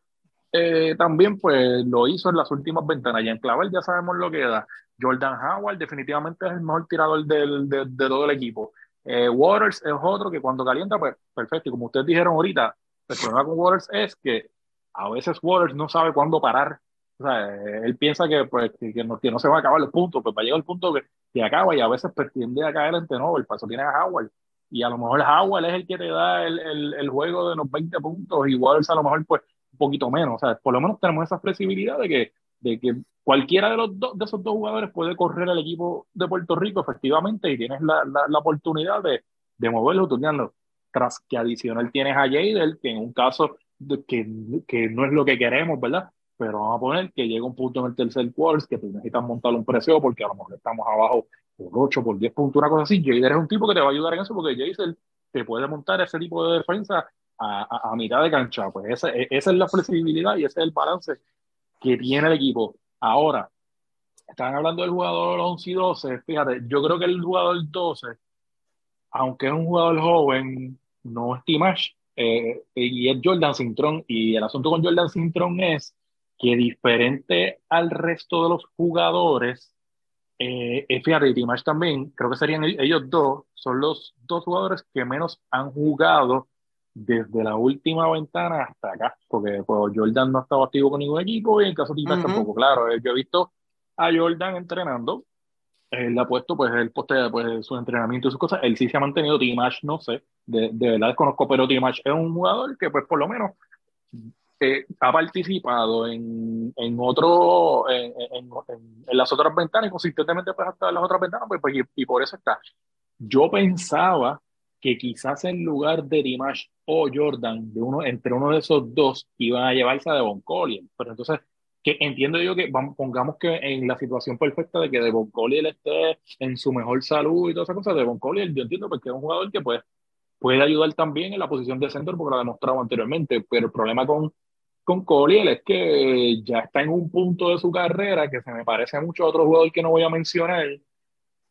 eh, también pues lo hizo en las últimas ventanas. Y en Clavel ya sabemos lo que da. Jordan Howard definitivamente es el mejor tirador de, todo el equipo. Eh, Waters es otro que cuando calienta, pues perfecto. Y como ustedes dijeron ahorita, el problema con Waters es que a veces Waters no sabe cuándo parar. O sea, él piensa que, pues, que, no, que no se va a acabar el punto, pues va a llegar el punto que, que acaba y a veces pues, tiende a caer en no, el paso tiene a Howard. Y a lo mejor Howard es el que te da el, el, el juego de los 20 puntos Waters a lo mejor pues un poquito menos. O sea, por lo menos tenemos esa flexibilidad de que, de que cualquiera de, los do, de esos dos jugadores puede correr al equipo de Puerto Rico efectivamente y tienes la, la, oportunidad de, de moverlo, turnearlo. Tras que adicional tienes a Jader, que en un caso que, que no es lo que queremos, ¿verdad? Pero vamos a poner que llega un punto en el tercer quarter que tú necesitas montar un precio porque a lo mejor estamos abajo por 8, por 10 puntos, una cosa así. Jader es un tipo que te va a ayudar en eso porque Jader te puede montar ese tipo de defensa a, a, mitad de cancha. Pues esa, e, esa es la flexibilidad y ese es el balance que tiene el equipo. Ahora, están hablando del jugador 11 y 12. Fíjate, yo creo que el jugador 12, aunque es un jugador joven, no es Timash, eh, y es Jordan Sintron. Y el asunto con Jordan Sintron es que diferente al resto de los jugadores, eh, fíjate, Timash también, creo que serían ellos dos, son los dos jugadores que menos han jugado desde la última ventana hasta acá, porque pues, Jordan no ha estado activo con ningún equipo y en caso de Timash tampoco. Claro, eh, yo he visto a Jordan entrenando, él ha puesto pues el poste pues su entrenamiento y sus cosas, él sí se ha mantenido, Timash no sé, de, de verdad desconozco, pero Timash es un jugador que pues por lo menos eh, ha participado en, en otro, en, en, en, las otras ventanas y consistentemente pues hasta las otras ventanas, pues, pues y, por eso está. Yo pensaba que quizás en lugar de Dimash o Jordan, de uno, entre uno de esos dos, iban a llevarse a Devon Collier, pero entonces que entiendo yo que vamos, pongamos que en la situación perfecta de que Devon Collier esté en su mejor salud y todas esas cosas, Devon Collier yo entiendo porque es un jugador que pues puede ayudar también en la posición de centro porque lo ha demostrado anteriormente, pero el problema con, con Collier es que ya está en un punto de su carrera que se me parece mucho a otro jugador que no voy a mencionar,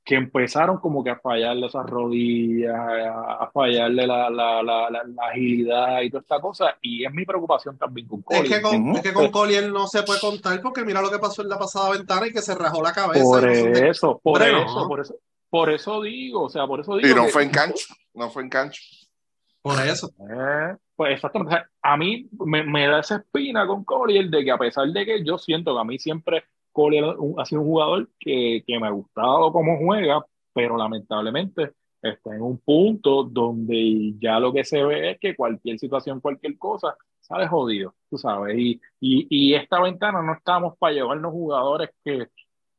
que empezaron como que a fallarle esas rodillas, a, fallarle la, la, la, la, agilidad y toda esta cosa, y es mi preocupación también con Collier. Es que con, es que con Collier no se puede contar porque mira lo que pasó en la pasada ventana y que se rajó la cabeza. Por eso, por eso, por eso. Por eso digo, o sea, por eso digo. Y no fue en cancho, no fue en cancho. Por eso. Eh, pues exactamente. a mí me, me, da esa espina con Collier de que a pesar de que yo siento que a mí siempre Collier ha sido un jugador que, que me ha gustado cómo juega, pero lamentablemente está en un punto donde ya lo que se ve es que cualquier situación, cualquier cosa, sale jodido, tú sabes. Y, y, y esta ventana no estamos para llevarnos jugadores que,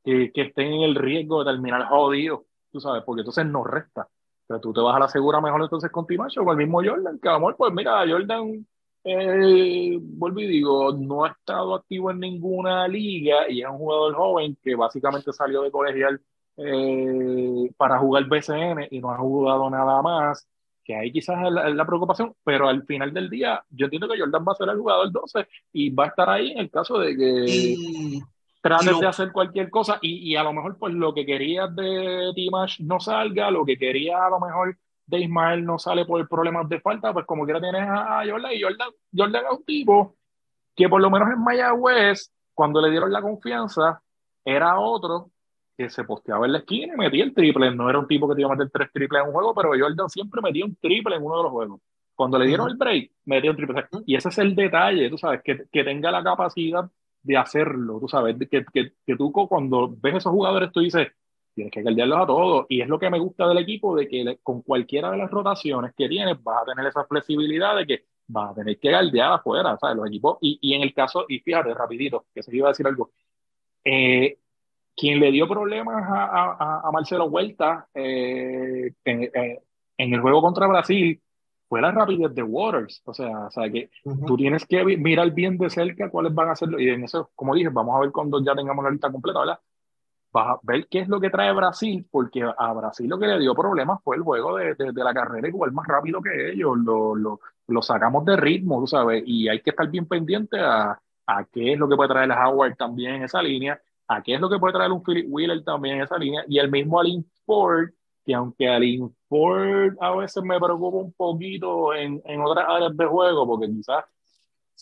que, que estén en el riesgo de terminar jodidos tú sabes, porque entonces nos resta. Pero tú te vas a la segura mejor entonces con Timacho o el mismo Jordan, que amor, pues mira, Jordan, eh, vuelvo y digo, no ha estado activo en ninguna liga y es un jugador joven que básicamente salió de colegial eh, para jugar BCN y no ha jugado nada más, que ahí quizás es la, preocupación, pero al final del día yo entiendo que Jordan va a ser el jugador 12 y va a estar ahí en el caso de que trates de hacer cualquier cosa y, y, a lo mejor pues lo que querías de Dimash no salga, lo que quería a lo mejor de Ismael no sale por problemas de falta, pues como quiera tienes a, Jordan y Jordan, Jordan es un tipo que por lo menos en Mayagüez, cuando le dieron la confianza, era otro que se posteaba en la esquina y metía el triple. No era un tipo que te iba a meter tres triples en un juego, pero Jordan siempre metía un triple en uno de los juegos. Cuando le dieron el break, metía un triple. Y ese es el detalle, tú sabes, que, que tenga la capacidad de hacerlo, tú sabes, que, que, que, tú cuando ves esos jugadores tú dices, tienes que guardiarlos a todos, y es lo que me gusta del equipo, de que con cualquiera de las rotaciones que tienes vas a tener esa flexibilidad de que vas a tener que guardiar afuera, ¿sabes? Los equipos, y, y en el caso, y fíjate, rapidito, que se iba a decir algo, eh, quien le dio problemas a, a, a Marcelo Huerta eh, en, eh, en, el juego contra Brasil fue la rapidez de Waters. O sea, o sea que tú tienes que mirar bien de cerca cuáles van a ser. Y en eso, como dije, vamos a ver cuando ya tengamos la lista completa, ¿verdad? Vas a ver qué es lo que trae Brasil, porque a Brasil lo que le dio problemas fue el juego de, de, la carrera igual más rápido que ellos. Lo, lo, lo, sacamos de ritmo, tú sabes, y hay que estar bien pendiente a, a qué es lo que puede traer Howard también en esa línea, a qué es lo que puede traer un Philip Wheeler también en esa línea, y el mismo Alin Ford que aunque al Ford a veces me preocupa un poquito en, en otras áreas de juego, porque quizás,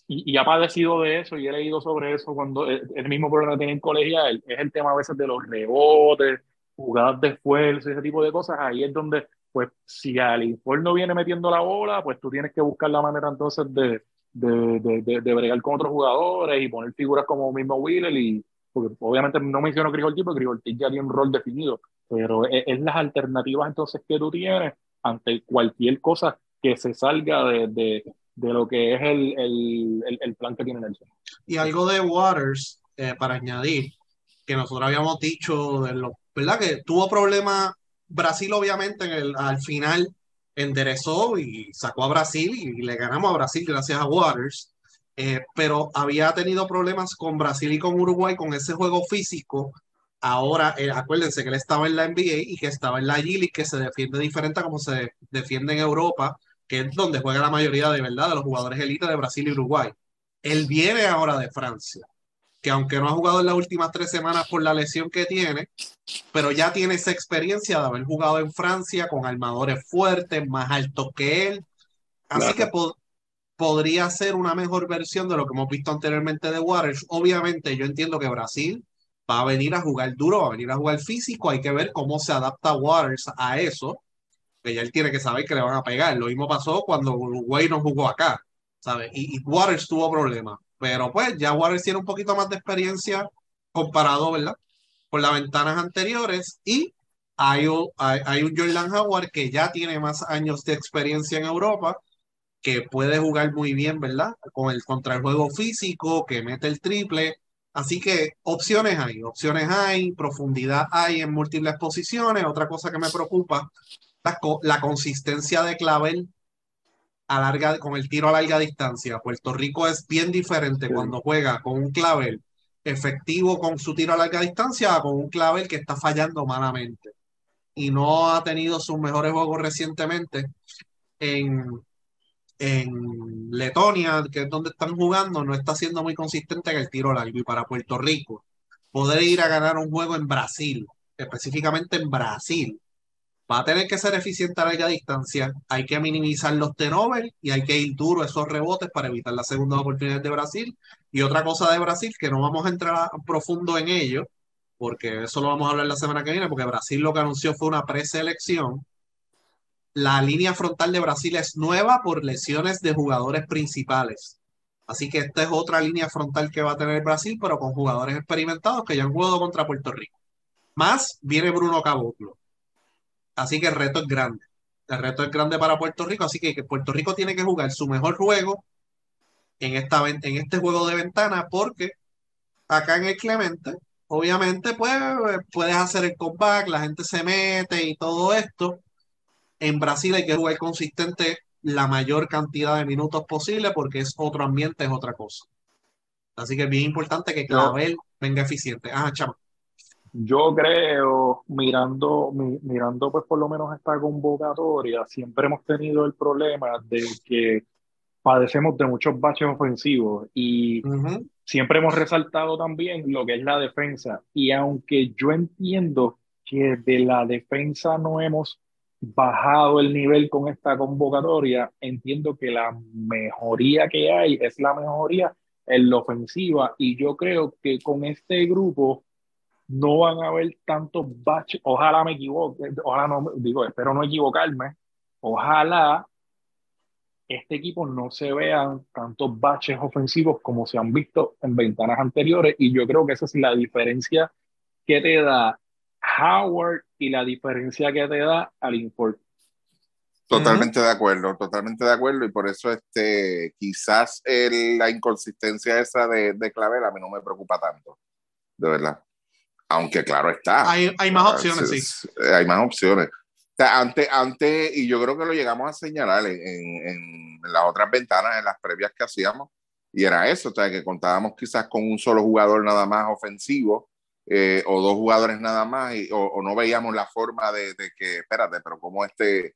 y, y, ha padecido de eso y he leído sobre eso cuando el, mismo problema tiene en colegial, es el tema a veces de los rebotes, jugadas de esfuerzo, ese tipo de cosas, ahí es donde, pues, si al Ford no viene metiendo la bola, pues tú tienes que buscar la manera entonces de, de, de, de, bregar con otros jugadores y poner figuras como mismo Wheeler y, porque obviamente no menciono Grigolti, porque Grigolti ya tiene un rol definido, pero es, las alternativas entonces que tú tienes ante cualquier cosa que se salga de, de, de lo que es el, el, el, plan que tiene Nelson. Y algo de Waters, eh, para añadir, que nosotros habíamos dicho, ¿verdad? Que tuvo problemas, Brasil obviamente en el, al final enderezó y sacó a Brasil y le ganamos a Brasil gracias a Waters. eh, pero había tenido problemas con Brasil y con Uruguay con ese juego físico. Ahora, eh, acuérdense que él estaba en la NBA y que estaba en la G que se defiende diferente a como se defiende en Europa, que es donde juega la mayoría de verdad de los jugadores élite de Brasil y Uruguay. Él viene ahora de Francia, que aunque no ha jugado en las últimas tres semanas por la lesión que tiene, pero ya tiene esa experiencia de haber jugado en Francia con armadores fuertes, más altos que él. Así que podría ser una mejor versión de lo que hemos visto anteriormente de Waters. Obviamente yo entiendo que Brasil va a venir a jugar duro, va a venir a jugar físico, hay que ver cómo se adapta Waters a eso, que ya él tiene que saber que le van a pegar. Lo mismo pasó cuando Uruguay no jugó acá, ¿sabes? Y, Waters tuvo problemas, pero pues ya Waters tiene un poquito más de experiencia comparado, ¿verdad? Con las ventanas anteriores y hay, hay, hay un Jordan Howard que ya tiene más años de experiencia en Europa que puede jugar muy bien, ¿verdad? Con el, contra el juego físico, que mete el triple. Así que opciones hay, opciones hay, profundidad hay en múltiples posiciones. Otra cosa que me preocupa, la, la consistencia de Clavel a larga, con el tiro a larga distancia. Puerto Rico es bien diferente cuando juega con un Clavel efectivo con su tiro a larga distancia con un Clavel que está fallando malamente. Y no ha tenido sus mejores juegos recientemente en, en Letonia, que es donde están jugando, no está siendo muy consistente en el tiro largo. Y para Puerto Rico, poder ir a ganar un juego en Brasil, específicamente en Brasil, va a tener que ser eficiente a larga distancia. Hay que minimizar los tenovers y hay que ir duro esos rebotes para evitar las segundas oportunidades de Brasil. Y otra cosa de Brasil, que no vamos a entrar profundo en ello, porque eso lo vamos a hablar la semana que viene, porque Brasil lo que anunció fue una preselección la línea frontal de Brasil es nueva por lesiones de jugadores principales. Así que esta es otra línea frontal que va a tener Brasil, pero con jugadores experimentados que ya han jugado contra Puerto Rico. Más viene Bruno Caboclo. Así que el reto es grande. El reto es grande para Puerto Rico, así que Puerto Rico tiene que jugar su mejor juego en, esta, en este juego de ventana, porque acá en el Clemente, obviamente, pues puedes hacer el comeback, la gente se mete y todo esto, en Brasil hay que jugar consistente la mayor cantidad de minutos posible porque es otro ambiente, es otra cosa. Así que es bien importante que Clavel venga eficiente. Ajá, chama. Yo creo, mirando, mirando pues por lo menos esta convocatoria, siempre hemos tenido el problema de que padecemos de muchos baches ofensivos y siempre hemos resaltado también lo que es la defensa. Y aunque yo entiendo que de la defensa no hemos bajado el nivel con esta convocatoria, entiendo que la mejoría que hay es la mejoría en la ofensiva y yo creo que con este grupo no van a haber tantos baches, ojalá me equivoque, ojalá no, digo, espero no equivocarme, ojalá este equipo no se vean tantos baches ofensivos como se han visto en ventanas anteriores y yo creo que esa es la diferencia que te da Howard y la diferencia que te da al import. Totalmente de acuerdo, totalmente de acuerdo y por eso este, quizás la inconsistencia esa de, de Clavel a mí no me preocupa tanto, de verdad. Aunque claro está. Hay, hay más opciones, sí. Hay más opciones. antes, antes, y yo creo que lo llegamos a señalar en, en, las otras ventanas, en las previas que hacíamos, y era eso, o sea, que contábamos quizás con un solo jugador nada más ofensivo, eh, o dos jugadores nada más, y, o, no veíamos la forma de, que, espérate, pero como este,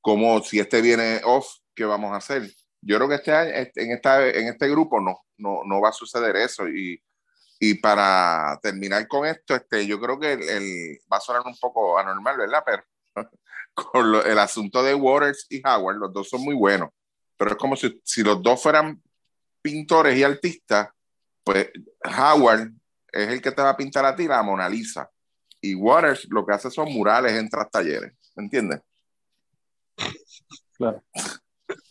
como si este viene off, ¿qué vamos a hacer? Yo creo que este en, esta, en este grupo no, no, no va a suceder eso. Y, y para terminar con esto, este, yo creo que el, va a sonar un poco anormal, ¿verdad? Pero [laughs] con el asunto de Waters y Howard, los dos son muy buenos, pero es como si, si los dos fueran pintores y artistas, pues Howard es el que te va a pintar a ti la Mona Lisa. Y Waters lo que hace son murales en tras talleres. ¿Me entiendes? Claro. [laughs]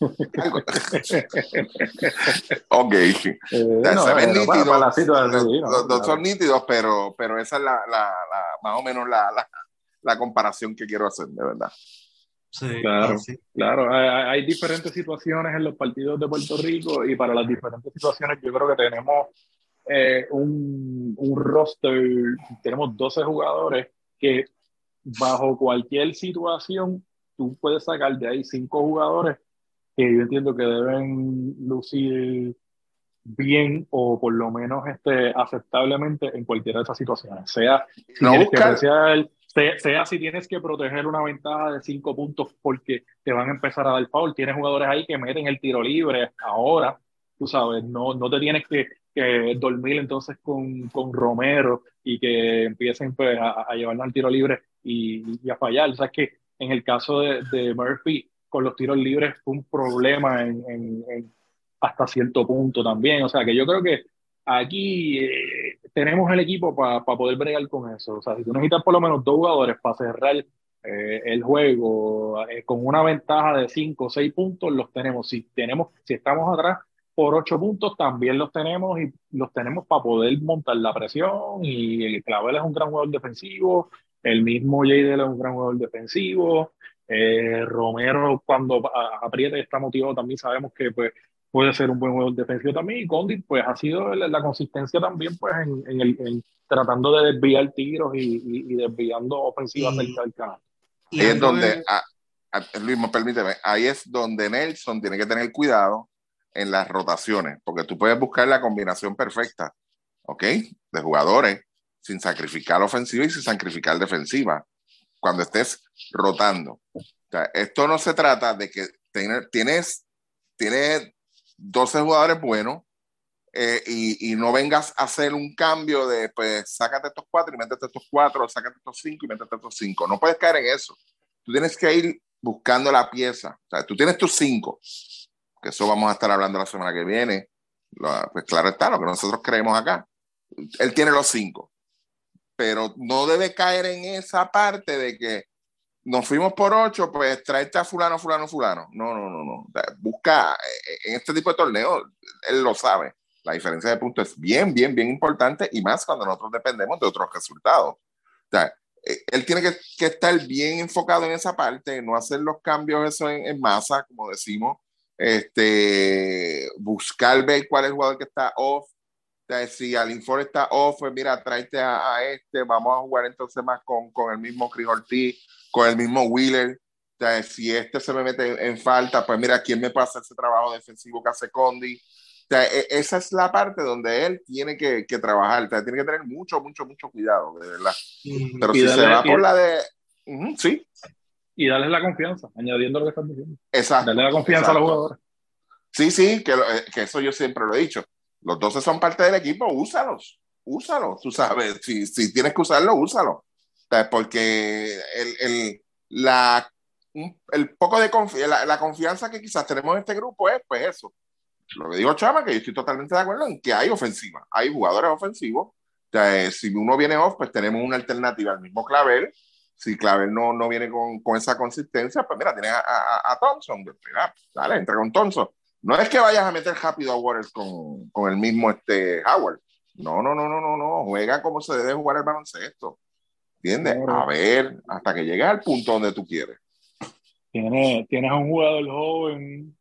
ok. Eh, no, se ven nítidos. los, dos son nítidos, pero, pero esa es la, la, más o menos la, la, comparación que quiero hacer, de verdad. Sí, claro, sí. claro. Hay, hay, diferentes situaciones en los partidos de Puerto Rico y para las diferentes situaciones yo creo que tenemos eh, un, un, roster, tenemos 12 jugadores que bajo cualquier situación tú puedes sacar de ahí cinco jugadores que yo entiendo que deben lucir bien o por lo menos este, aceptablemente en cualquiera de esas situaciones. Sea si, tienes que sea, si tienes que proteger una ventaja de cinco puntos porque te van a empezar a dar foul, tienes jugadores ahí que meten el tiro libre ahora, tú sabes, no, no te tienes que, dormir entonces con, con, Romero y que empiecen pues, a, a llevarnos al tiro libre y, a fallar. O sea, es que en el caso de, de Murphy, con los tiros libres fue un problema en, en, hasta cierto punto también. O sea, que yo creo que aquí eh, tenemos el equipo para poder bregar con eso. O sea, si tú necesitas por lo menos dos jugadores para cerrar eh, el juego eh, con una ventaja de 5 o 6 puntos, los tenemos. Si, tenemos. si estamos atrás por 8 puntos, también los tenemos y los tenemos para poder montar la presión. Y el Clavel es un gran jugador defensivo. El mismo Jadel es un gran jugador defensivo. Eh, Romero, cuando aprieta y está motivado, también sabemos que pues, puede ser un buen jugador defensivo también. Y Condit, pues ha sido la, consistencia también pues, en, el, tratando de desviar tiros y, desviando ofensivas cerca del canal. Ahí es donde, Luis, permíteme, ahí es donde Nelson tiene que tener cuidado en las rotaciones, porque tú puedes buscar la combinación perfecta, ¿ok? De jugadores, sin sacrificar ofensiva y sin sacrificar defensiva cuando estés rotando. esto no se trata de que tienes, tienes 12 jugadores buenos eh, y, no vengas a hacer un cambio de, pues, sácate estos cuatro y métete estos cuatro, sácate estos cinco y métete estos cinco. No puedes caer en eso. Tú tienes que ir buscando la pieza. O sea, tú tienes tus cinco, que eso vamos a estar hablando la semana que viene. Pues claro está, lo que nosotros creemos acá. Él tiene los cinco pero no debe caer en esa parte de que nos fuimos por ocho, pues tráete a fulano, fulano, fulano. No, no, no, no. Busca, eh, en este tipo de torneos, él lo sabe. La diferencia de puntos es bien, bien, bien importante y más cuando nosotros dependemos de otros resultados. O sea, eh, él tiene que, que, estar bien enfocado en esa parte, no hacer los cambios eso en, en masa, como decimos, este, buscar ver cuál es el jugador que está off, si Alinfor está off, pues mira, tráete a, este, vamos a jugar entonces más con, con el mismo Chris Ortiz, con el mismo Wheeler. si este se me mete en falta, pues mira, ¿quién me pasa ese trabajo defensivo que hace Condi? E, esa es la parte donde él tiene que, que trabajar, tiene que tener mucho, mucho, mucho cuidado, de verdad. Pero si se va por la de... sí. Y darle la confianza, añadiendo lo que están diciendo. Exacto. Darle la confianza a los jugadores. Sí, sí, que, eh, que eso yo siempre lo he dicho los 12 son parte del equipo, úsalos, úsalos, tú sabes, si, si tienes que usarlo, úsalo. Porque el, el, la, el poco de confianza, la, confianza que quizás tenemos en este grupo es pues eso. Lo que digo Chama, que yo estoy totalmente de acuerdo en que hay ofensiva, hay jugadores ofensivos. O si uno viene off, pues tenemos una alternativa al mismo Clavel. Si Clavel no, no viene con, con esa consistencia, pues mira, tienes a, a, a Thompson. Pues, dale, entra con Thompson. No es que vayas a meter rápido a Waters con, con, el mismo este Howard. No, no, no, no, no, no. Juega como se debe jugar el baloncesto. ¿Entiendes? A ver, hasta que llegues al punto donde tú quieres. Tienes, tienes a un jugador joven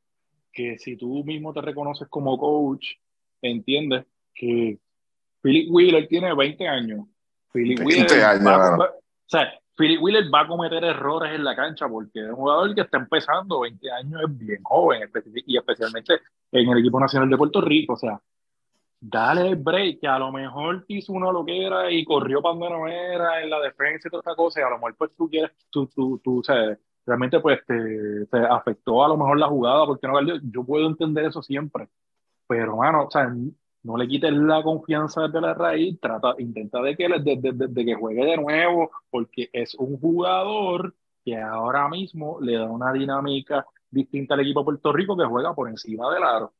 que si tú mismo te reconoces como coach, entiendes que Philip Wheeler tiene 20 años. Philip 20 años, o sea, Philip Wheeler va a cometer errores en la cancha porque es un jugador que está empezando, 20 años, es bien joven, y especialmente en el equipo nacional de Puerto Rico. O sea, dale el break, que a lo mejor hizo una loquera y corrió cuando no era en la defensa y toda esta cosa, y a lo mejor pues tú quieres, tú, tú, tú, sea, realmente pues te, te, afectó a lo mejor la jugada, porque no, yo puedo entender eso siempre, pero mano, o sea, no le quites la confianza desde la raíz, trata, intenta de que, de, que juegue de nuevo, porque es un jugador que ahora mismo le da una dinámica distinta al equipo de Puerto Rico que juega por encima del aro,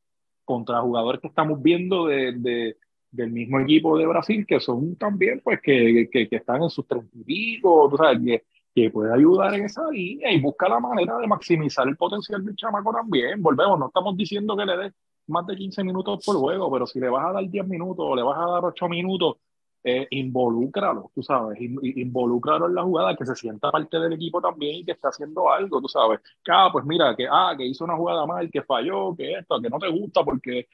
contra jugadores que estamos viendo de, del mismo equipo de Brasil, que son también, pues, que, que, que están en sus treinta y pico, tú sabes, que, que puede ayudar en esa línea y busca la manera de maximizar el potencial del chamaco también. Volvemos, no estamos diciendo que le dé más de 15 minutos por juego, pero si le vas a dar 10 minutos o le vas a dar 8 minutos, eh, involúcralo, tú sabes, involúcralo en la jugada, que se sienta parte del equipo también y que está haciendo algo, tú sabes. Que, ah, pues mira, que, ah, que hizo una jugada mal, que falló, que esto, que no te gusta, porque,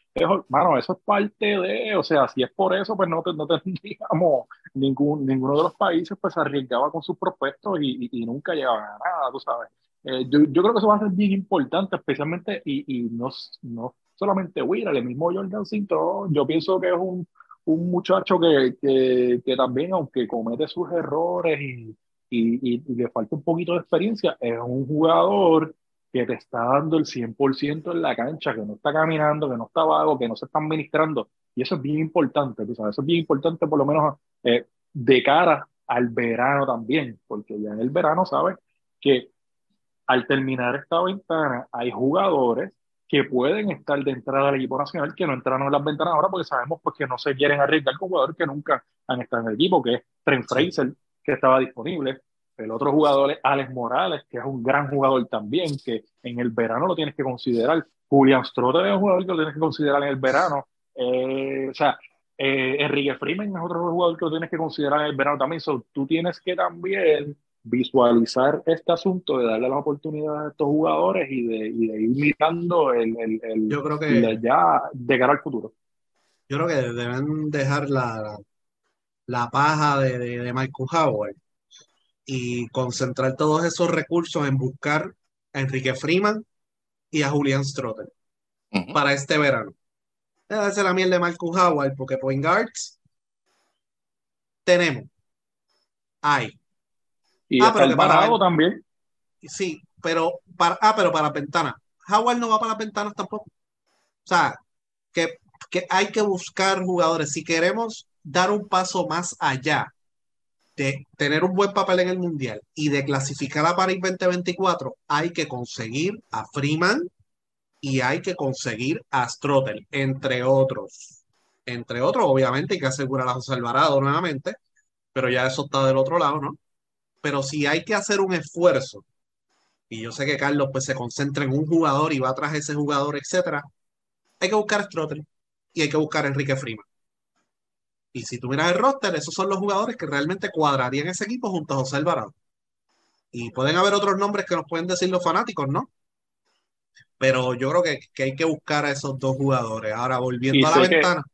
mano, eso es parte de, o sea, si es por eso, pues no, te, no tendríamos, [laughs] ningún, ninguno de los países pues arriesgaba con sus prospectos y, y, nunca llegaban a nada, tú sabes. Eh, yo, yo, creo que eso va a ser bien importante, especialmente, y, y no, no solamente Wheeler, el mismo Jordan Cinto, yo pienso que es un, un muchacho que, que, que, también, aunque comete sus errores y, y, y, le falta un poquito de experiencia, es un jugador que te está dando el 100% en la cancha, que no está caminando, que no está vago, que no se está administrando. Y eso es bien importante, sabes, eso es bien importante por lo menos eh, de cara al verano también, porque ya en el verano sabes que al terminar esta ventana hay jugadores que pueden estar de entrada al equipo nacional que no entraron en las ventanas ahora porque sabemos pues, que no se quieren arriesgar con jugadores que nunca han estado en el equipo, que es Trent Fraser, que estaba disponible, el otro jugador es Alex Morales, que es un gran jugador también, que en el verano lo tienes que considerar. Julian Strotter es un jugador que lo tienes que considerar en el verano. Eh, o sea, eh, Enrique Freeman es otro jugador que lo tienes que considerar en el verano también. So, tú tienes que también visualizar este asunto de darle las oportunidades a estos jugadores y de, ir mirando el, el, yo creo que, ya de cara al futuro. Yo creo que deben dejar la, la paja de, de, de Michael Howard y concentrar todos esos recursos en buscar a Enrique Freeman y a Julian Strotter para este verano. Debe hacer la miel de Marcus Howard porque point guards tenemos. Hay. Y ah, pero para también. Sí, pero para, ah, pero para ventanas. Howard no va para las ventanas tampoco. O sea, que, que hay que buscar jugadores. Si queremos dar un paso más allá de tener un buen papel en el Mundial y de clasificar a París 2024, hay que conseguir a Freeman y hay que conseguir a Strotter, entre otros. Entre otros, obviamente, hay que asegurar a José Alvarado nuevamente, pero ya eso está del otro lado, ¿no? Pero si hay que hacer un esfuerzo, y yo sé que Carlos pues se concentra en un jugador y va tras ese jugador, etcétera, hay que buscar a Strotter y hay que buscar a Enrique Freeman. Y si tú miras el roster, esos son los jugadores que realmente cuadrarían ese equipo junto a José Alvarado. Y pueden haber otros nombres que nos pueden decir los fanáticos, ¿no? Pero yo creo que, hay que buscar a esos dos jugadores. Ahora, volviendo a la ventana.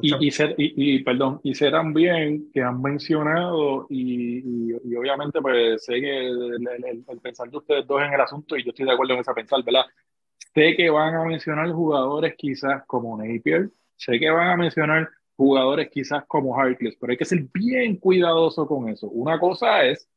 Y, y, perdón, y sé también que han mencionado, y, obviamente pues sé que el, pensar de ustedes dos en el asunto, y yo estoy de acuerdo en esa pensar, ¿verdad? Sé que van a mencionar jugadores quizás como Napier, sé que van a mencionar jugadores quizás como Harkless, pero hay que ser bien cuidadoso con eso. Una cosa es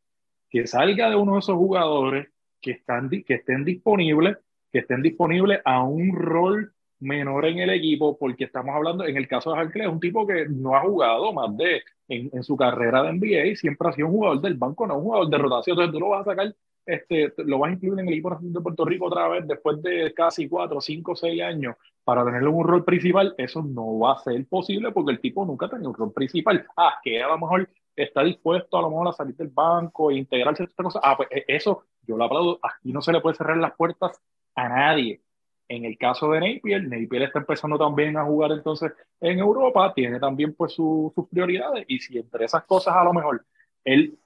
que salga de uno de esos jugadores que, están, que estén disponibles, que estén disponibles a un rol menor en el equipo, porque estamos hablando, en el caso de Harkless, es un tipo que no ha jugado más de, en, en, su carrera de NBA, siempre ha sido un jugador del banco, no un jugador de rotación, entonces tú lo vas a sacar, este, lo vas a incluir en el equipo de Puerto Rico otra vez después de casi cuatro, cinco, seis años para tenerlo un rol principal, eso no va a ser posible porque el tipo nunca tenido un rol principal. Ah, que a lo mejor está dispuesto a lo mejor a salir del banco e integrarse a esta cosa. Ah, pues e, eso yo lo aplaudo. Aquí no se le puede cerrar las puertas a nadie. En el caso de Napier, Napier está empezando también a jugar entonces en Europa, tiene también pues sus prioridades y si entre esas cosas a lo mejor él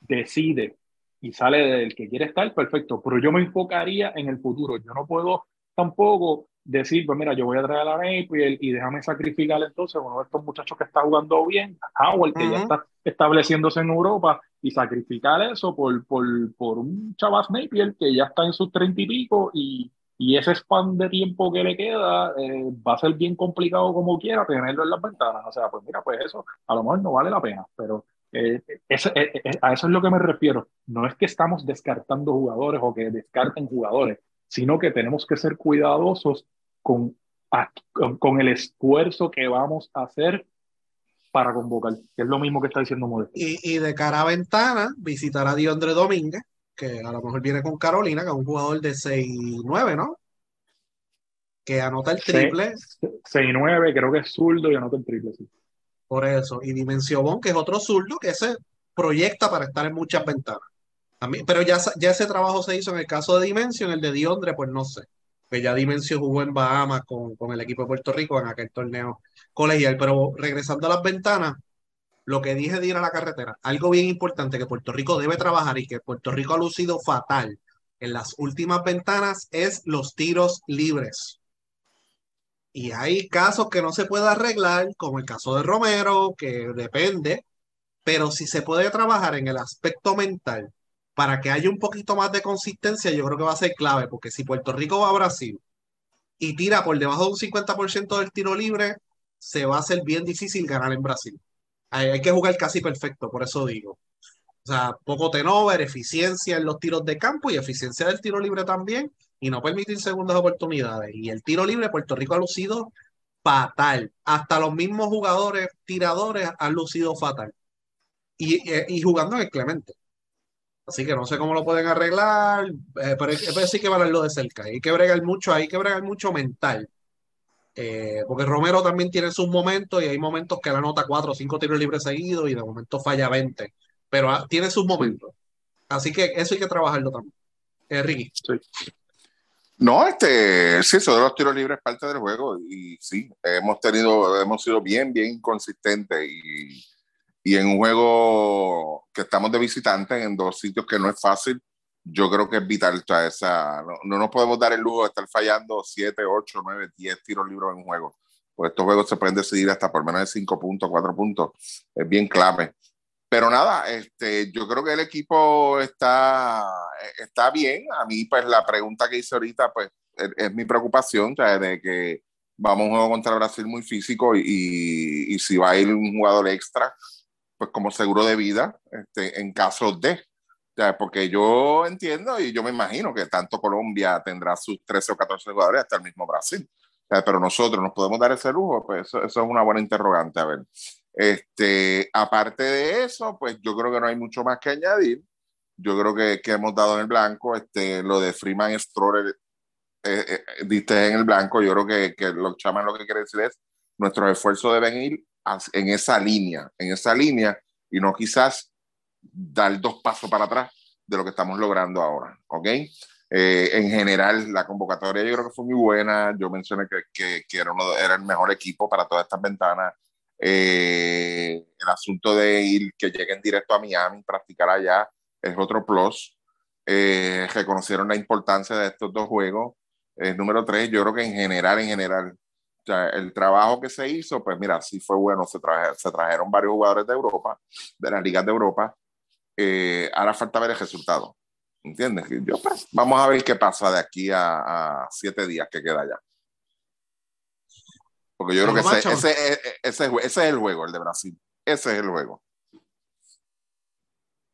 decide y sale del que quiere estar, perfecto, pero yo me enfocaría en el futuro, yo no puedo tampoco decir, pues mira, yo voy a traer a Napier y déjame sacrificar entonces uno de estos muchachos que está jugando bien, Howard, que ya está estableciéndose en Europa, y sacrificar eso por, por, por un Chavas Napier que ya está en sus treinta y pico y, y, ese span de tiempo que le queda eh, va a ser bien complicado como quiera tenerlo en las ventanas. O sea, pues mira, pues eso a lo mejor no vale la pena, pero eh, eh, a eso es lo que me refiero. No es que estamos descartando jugadores o que descarten jugadores, sino que tenemos que ser cuidadosos con, con, el esfuerzo que vamos a hacer para convocar, que es lo mismo que está diciendo Modesto. Y, de cara a ventana, visitar a Diondre Domínguez, que a lo mejor viene con Carolina, que es un jugador de 6-9, ¿no? Que anota el triple. 6-9, creo que es zurdo y anota el triple, sí. Por eso. Y Dimensión, que es otro zurdo, que se proyecta para estar en muchas ventanas. También, pero ya, ya ese trabajo se hizo en el caso de Dimension, el de Diondre, pues no sé que ya Dimensio jugó en Bahamas con, con, el equipo de Puerto Rico en aquel torneo colegial. Pero regresando a las ventanas, lo que dije de ir a la carretera, algo bien importante que Puerto Rico debe trabajar y que Puerto Rico ha lucido fatal en las últimas ventanas es los tiros libres. Y hay casos que no se puede arreglar, como el caso de Romero, que depende, pero si se puede trabajar en el aspecto mental para que haya un poquito más de consistencia, yo creo que va a ser clave, porque si Puerto Rico va a Brasil y tira por debajo de un 50% del tiro libre, se va a hacer bien difícil ganar en Brasil. Hay, hay que jugar casi perfecto, por eso digo. O sea, poco tenover, eficiencia en los tiros de campo y eficiencia del tiro libre también, y no permitir segundas oportunidades. Y el tiro libre, Puerto Rico ha lucido fatal. Hasta los mismos jugadores tiradores han lucido fatal. Y, y jugando en el Clemente. Así que no sé cómo lo pueden arreglar, eh, pero hay, sí que verlo de cerca. Hay que bregar mucho, hay que bregar mucho mental. Eh, porque Romero también tiene sus momentos y hay momentos que la anota cuatro o cinco tiros libres seguidos y de momento falla 20. Pero ah, tiene sus momentos. Así que eso hay que trabajarlo también. Eh, Ricky. Sí. No, este, sí, eso de los tiros libres es parte del juego y sí, hemos tenido, hemos sido bien, bien consistentes y y en un juego que estamos de visitante en dos sitios que no es fácil, yo creo que es vital. esa, no, no, nos podemos dar el lujo de estar fallando 7, 8, 9, 10 tiros libres en un juego. Pues estos juegos se pueden decidir hasta por menos de 5 puntos, 4 puntos. Es bien clave. Pero nada, este, yo creo que el equipo está, está bien. A mí, pues la pregunta que hice ahorita, pues es, es mi preocupación, o de que vamos a un juego contra Brasil muy físico y, y si va a ir un jugador extra, pues como seguro de vida este, en caso de, porque yo entiendo y yo me imagino que tanto Colombia tendrá sus 13 o 14 jugadores hasta el mismo Brasil, pero nosotros nos podemos dar ese lujo, pues eso, es una buena interrogante, a ver. Este, aparte de eso, pues yo creo que no hay mucho más que añadir. Yo creo que, que hemos dado en el blanco, este, lo de Freeman Stroller, eh, eh, diste en el blanco, yo creo que, que los chaman lo que quiere decir es, nuestros esfuerzos deben ir en esa línea, en esa línea, y no quizás dar dos pasos para atrás de lo que estamos logrando ahora, ¿ok? Eh, en general, la convocatoria yo creo que fue muy buena. Yo mencioné que, que, que era, uno, era, el mejor equipo para todas estas ventanas. Eh, el asunto de ir, que lleguen directo a Miami, practicar allá, es otro plus. Eh, reconocieron la importancia de estos dos juegos. número tres, yo creo que en general, en general, el trabajo que se hizo, pues mira, sí fue bueno, se, se trajeron varios jugadores de Europa, de las ligas de Europa, eh, ahora falta ver el resultado, ¿entiendes? Yo, pues, vamos a ver qué pasa de aquí a, siete días que queda ya. Porque yo creo que ese, ese, ese, ese, es el juego, el de Brasil. Ese es el juego.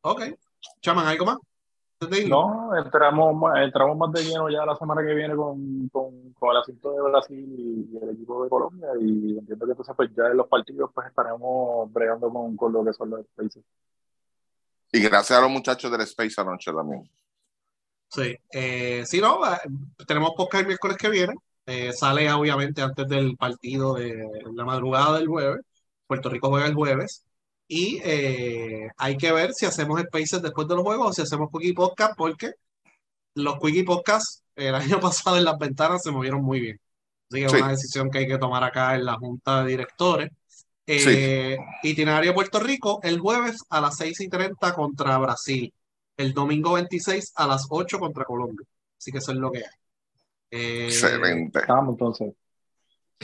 Ok. Chaman, ¿algo más? No, entramos, entramos más de lleno ya la semana que viene con, con, con el asunto de Brasil y, el equipo de Colombia y entiendo que entonces pues ya en los partidos pues estaremos bregando con, con lo que son los Spaces. Y gracias a los muchachos del Space anoche también. Sí, eh, sí, no, eh, tenemos podcast el miércoles que viene. Eh, sale obviamente antes del partido de la madrugada del jueves. Puerto Rico juega el jueves. Y eh, hay que ver si hacemos spaces después de los juegos o si hacemos Quickie Podcast, porque los Quickie Podcasts el [laughs] año pasado en las ventanas se movieron muy bien. Así que es una decisión que hay que tomar acá en la Junta de Directores. Eh, Itinerario Puerto Rico el jueves a las 6 y 30 contra Brasil. El domingo 26 a las 8 contra Colombia. Así que eso es lo que hay. Eh, Excelente. Vamos entonces.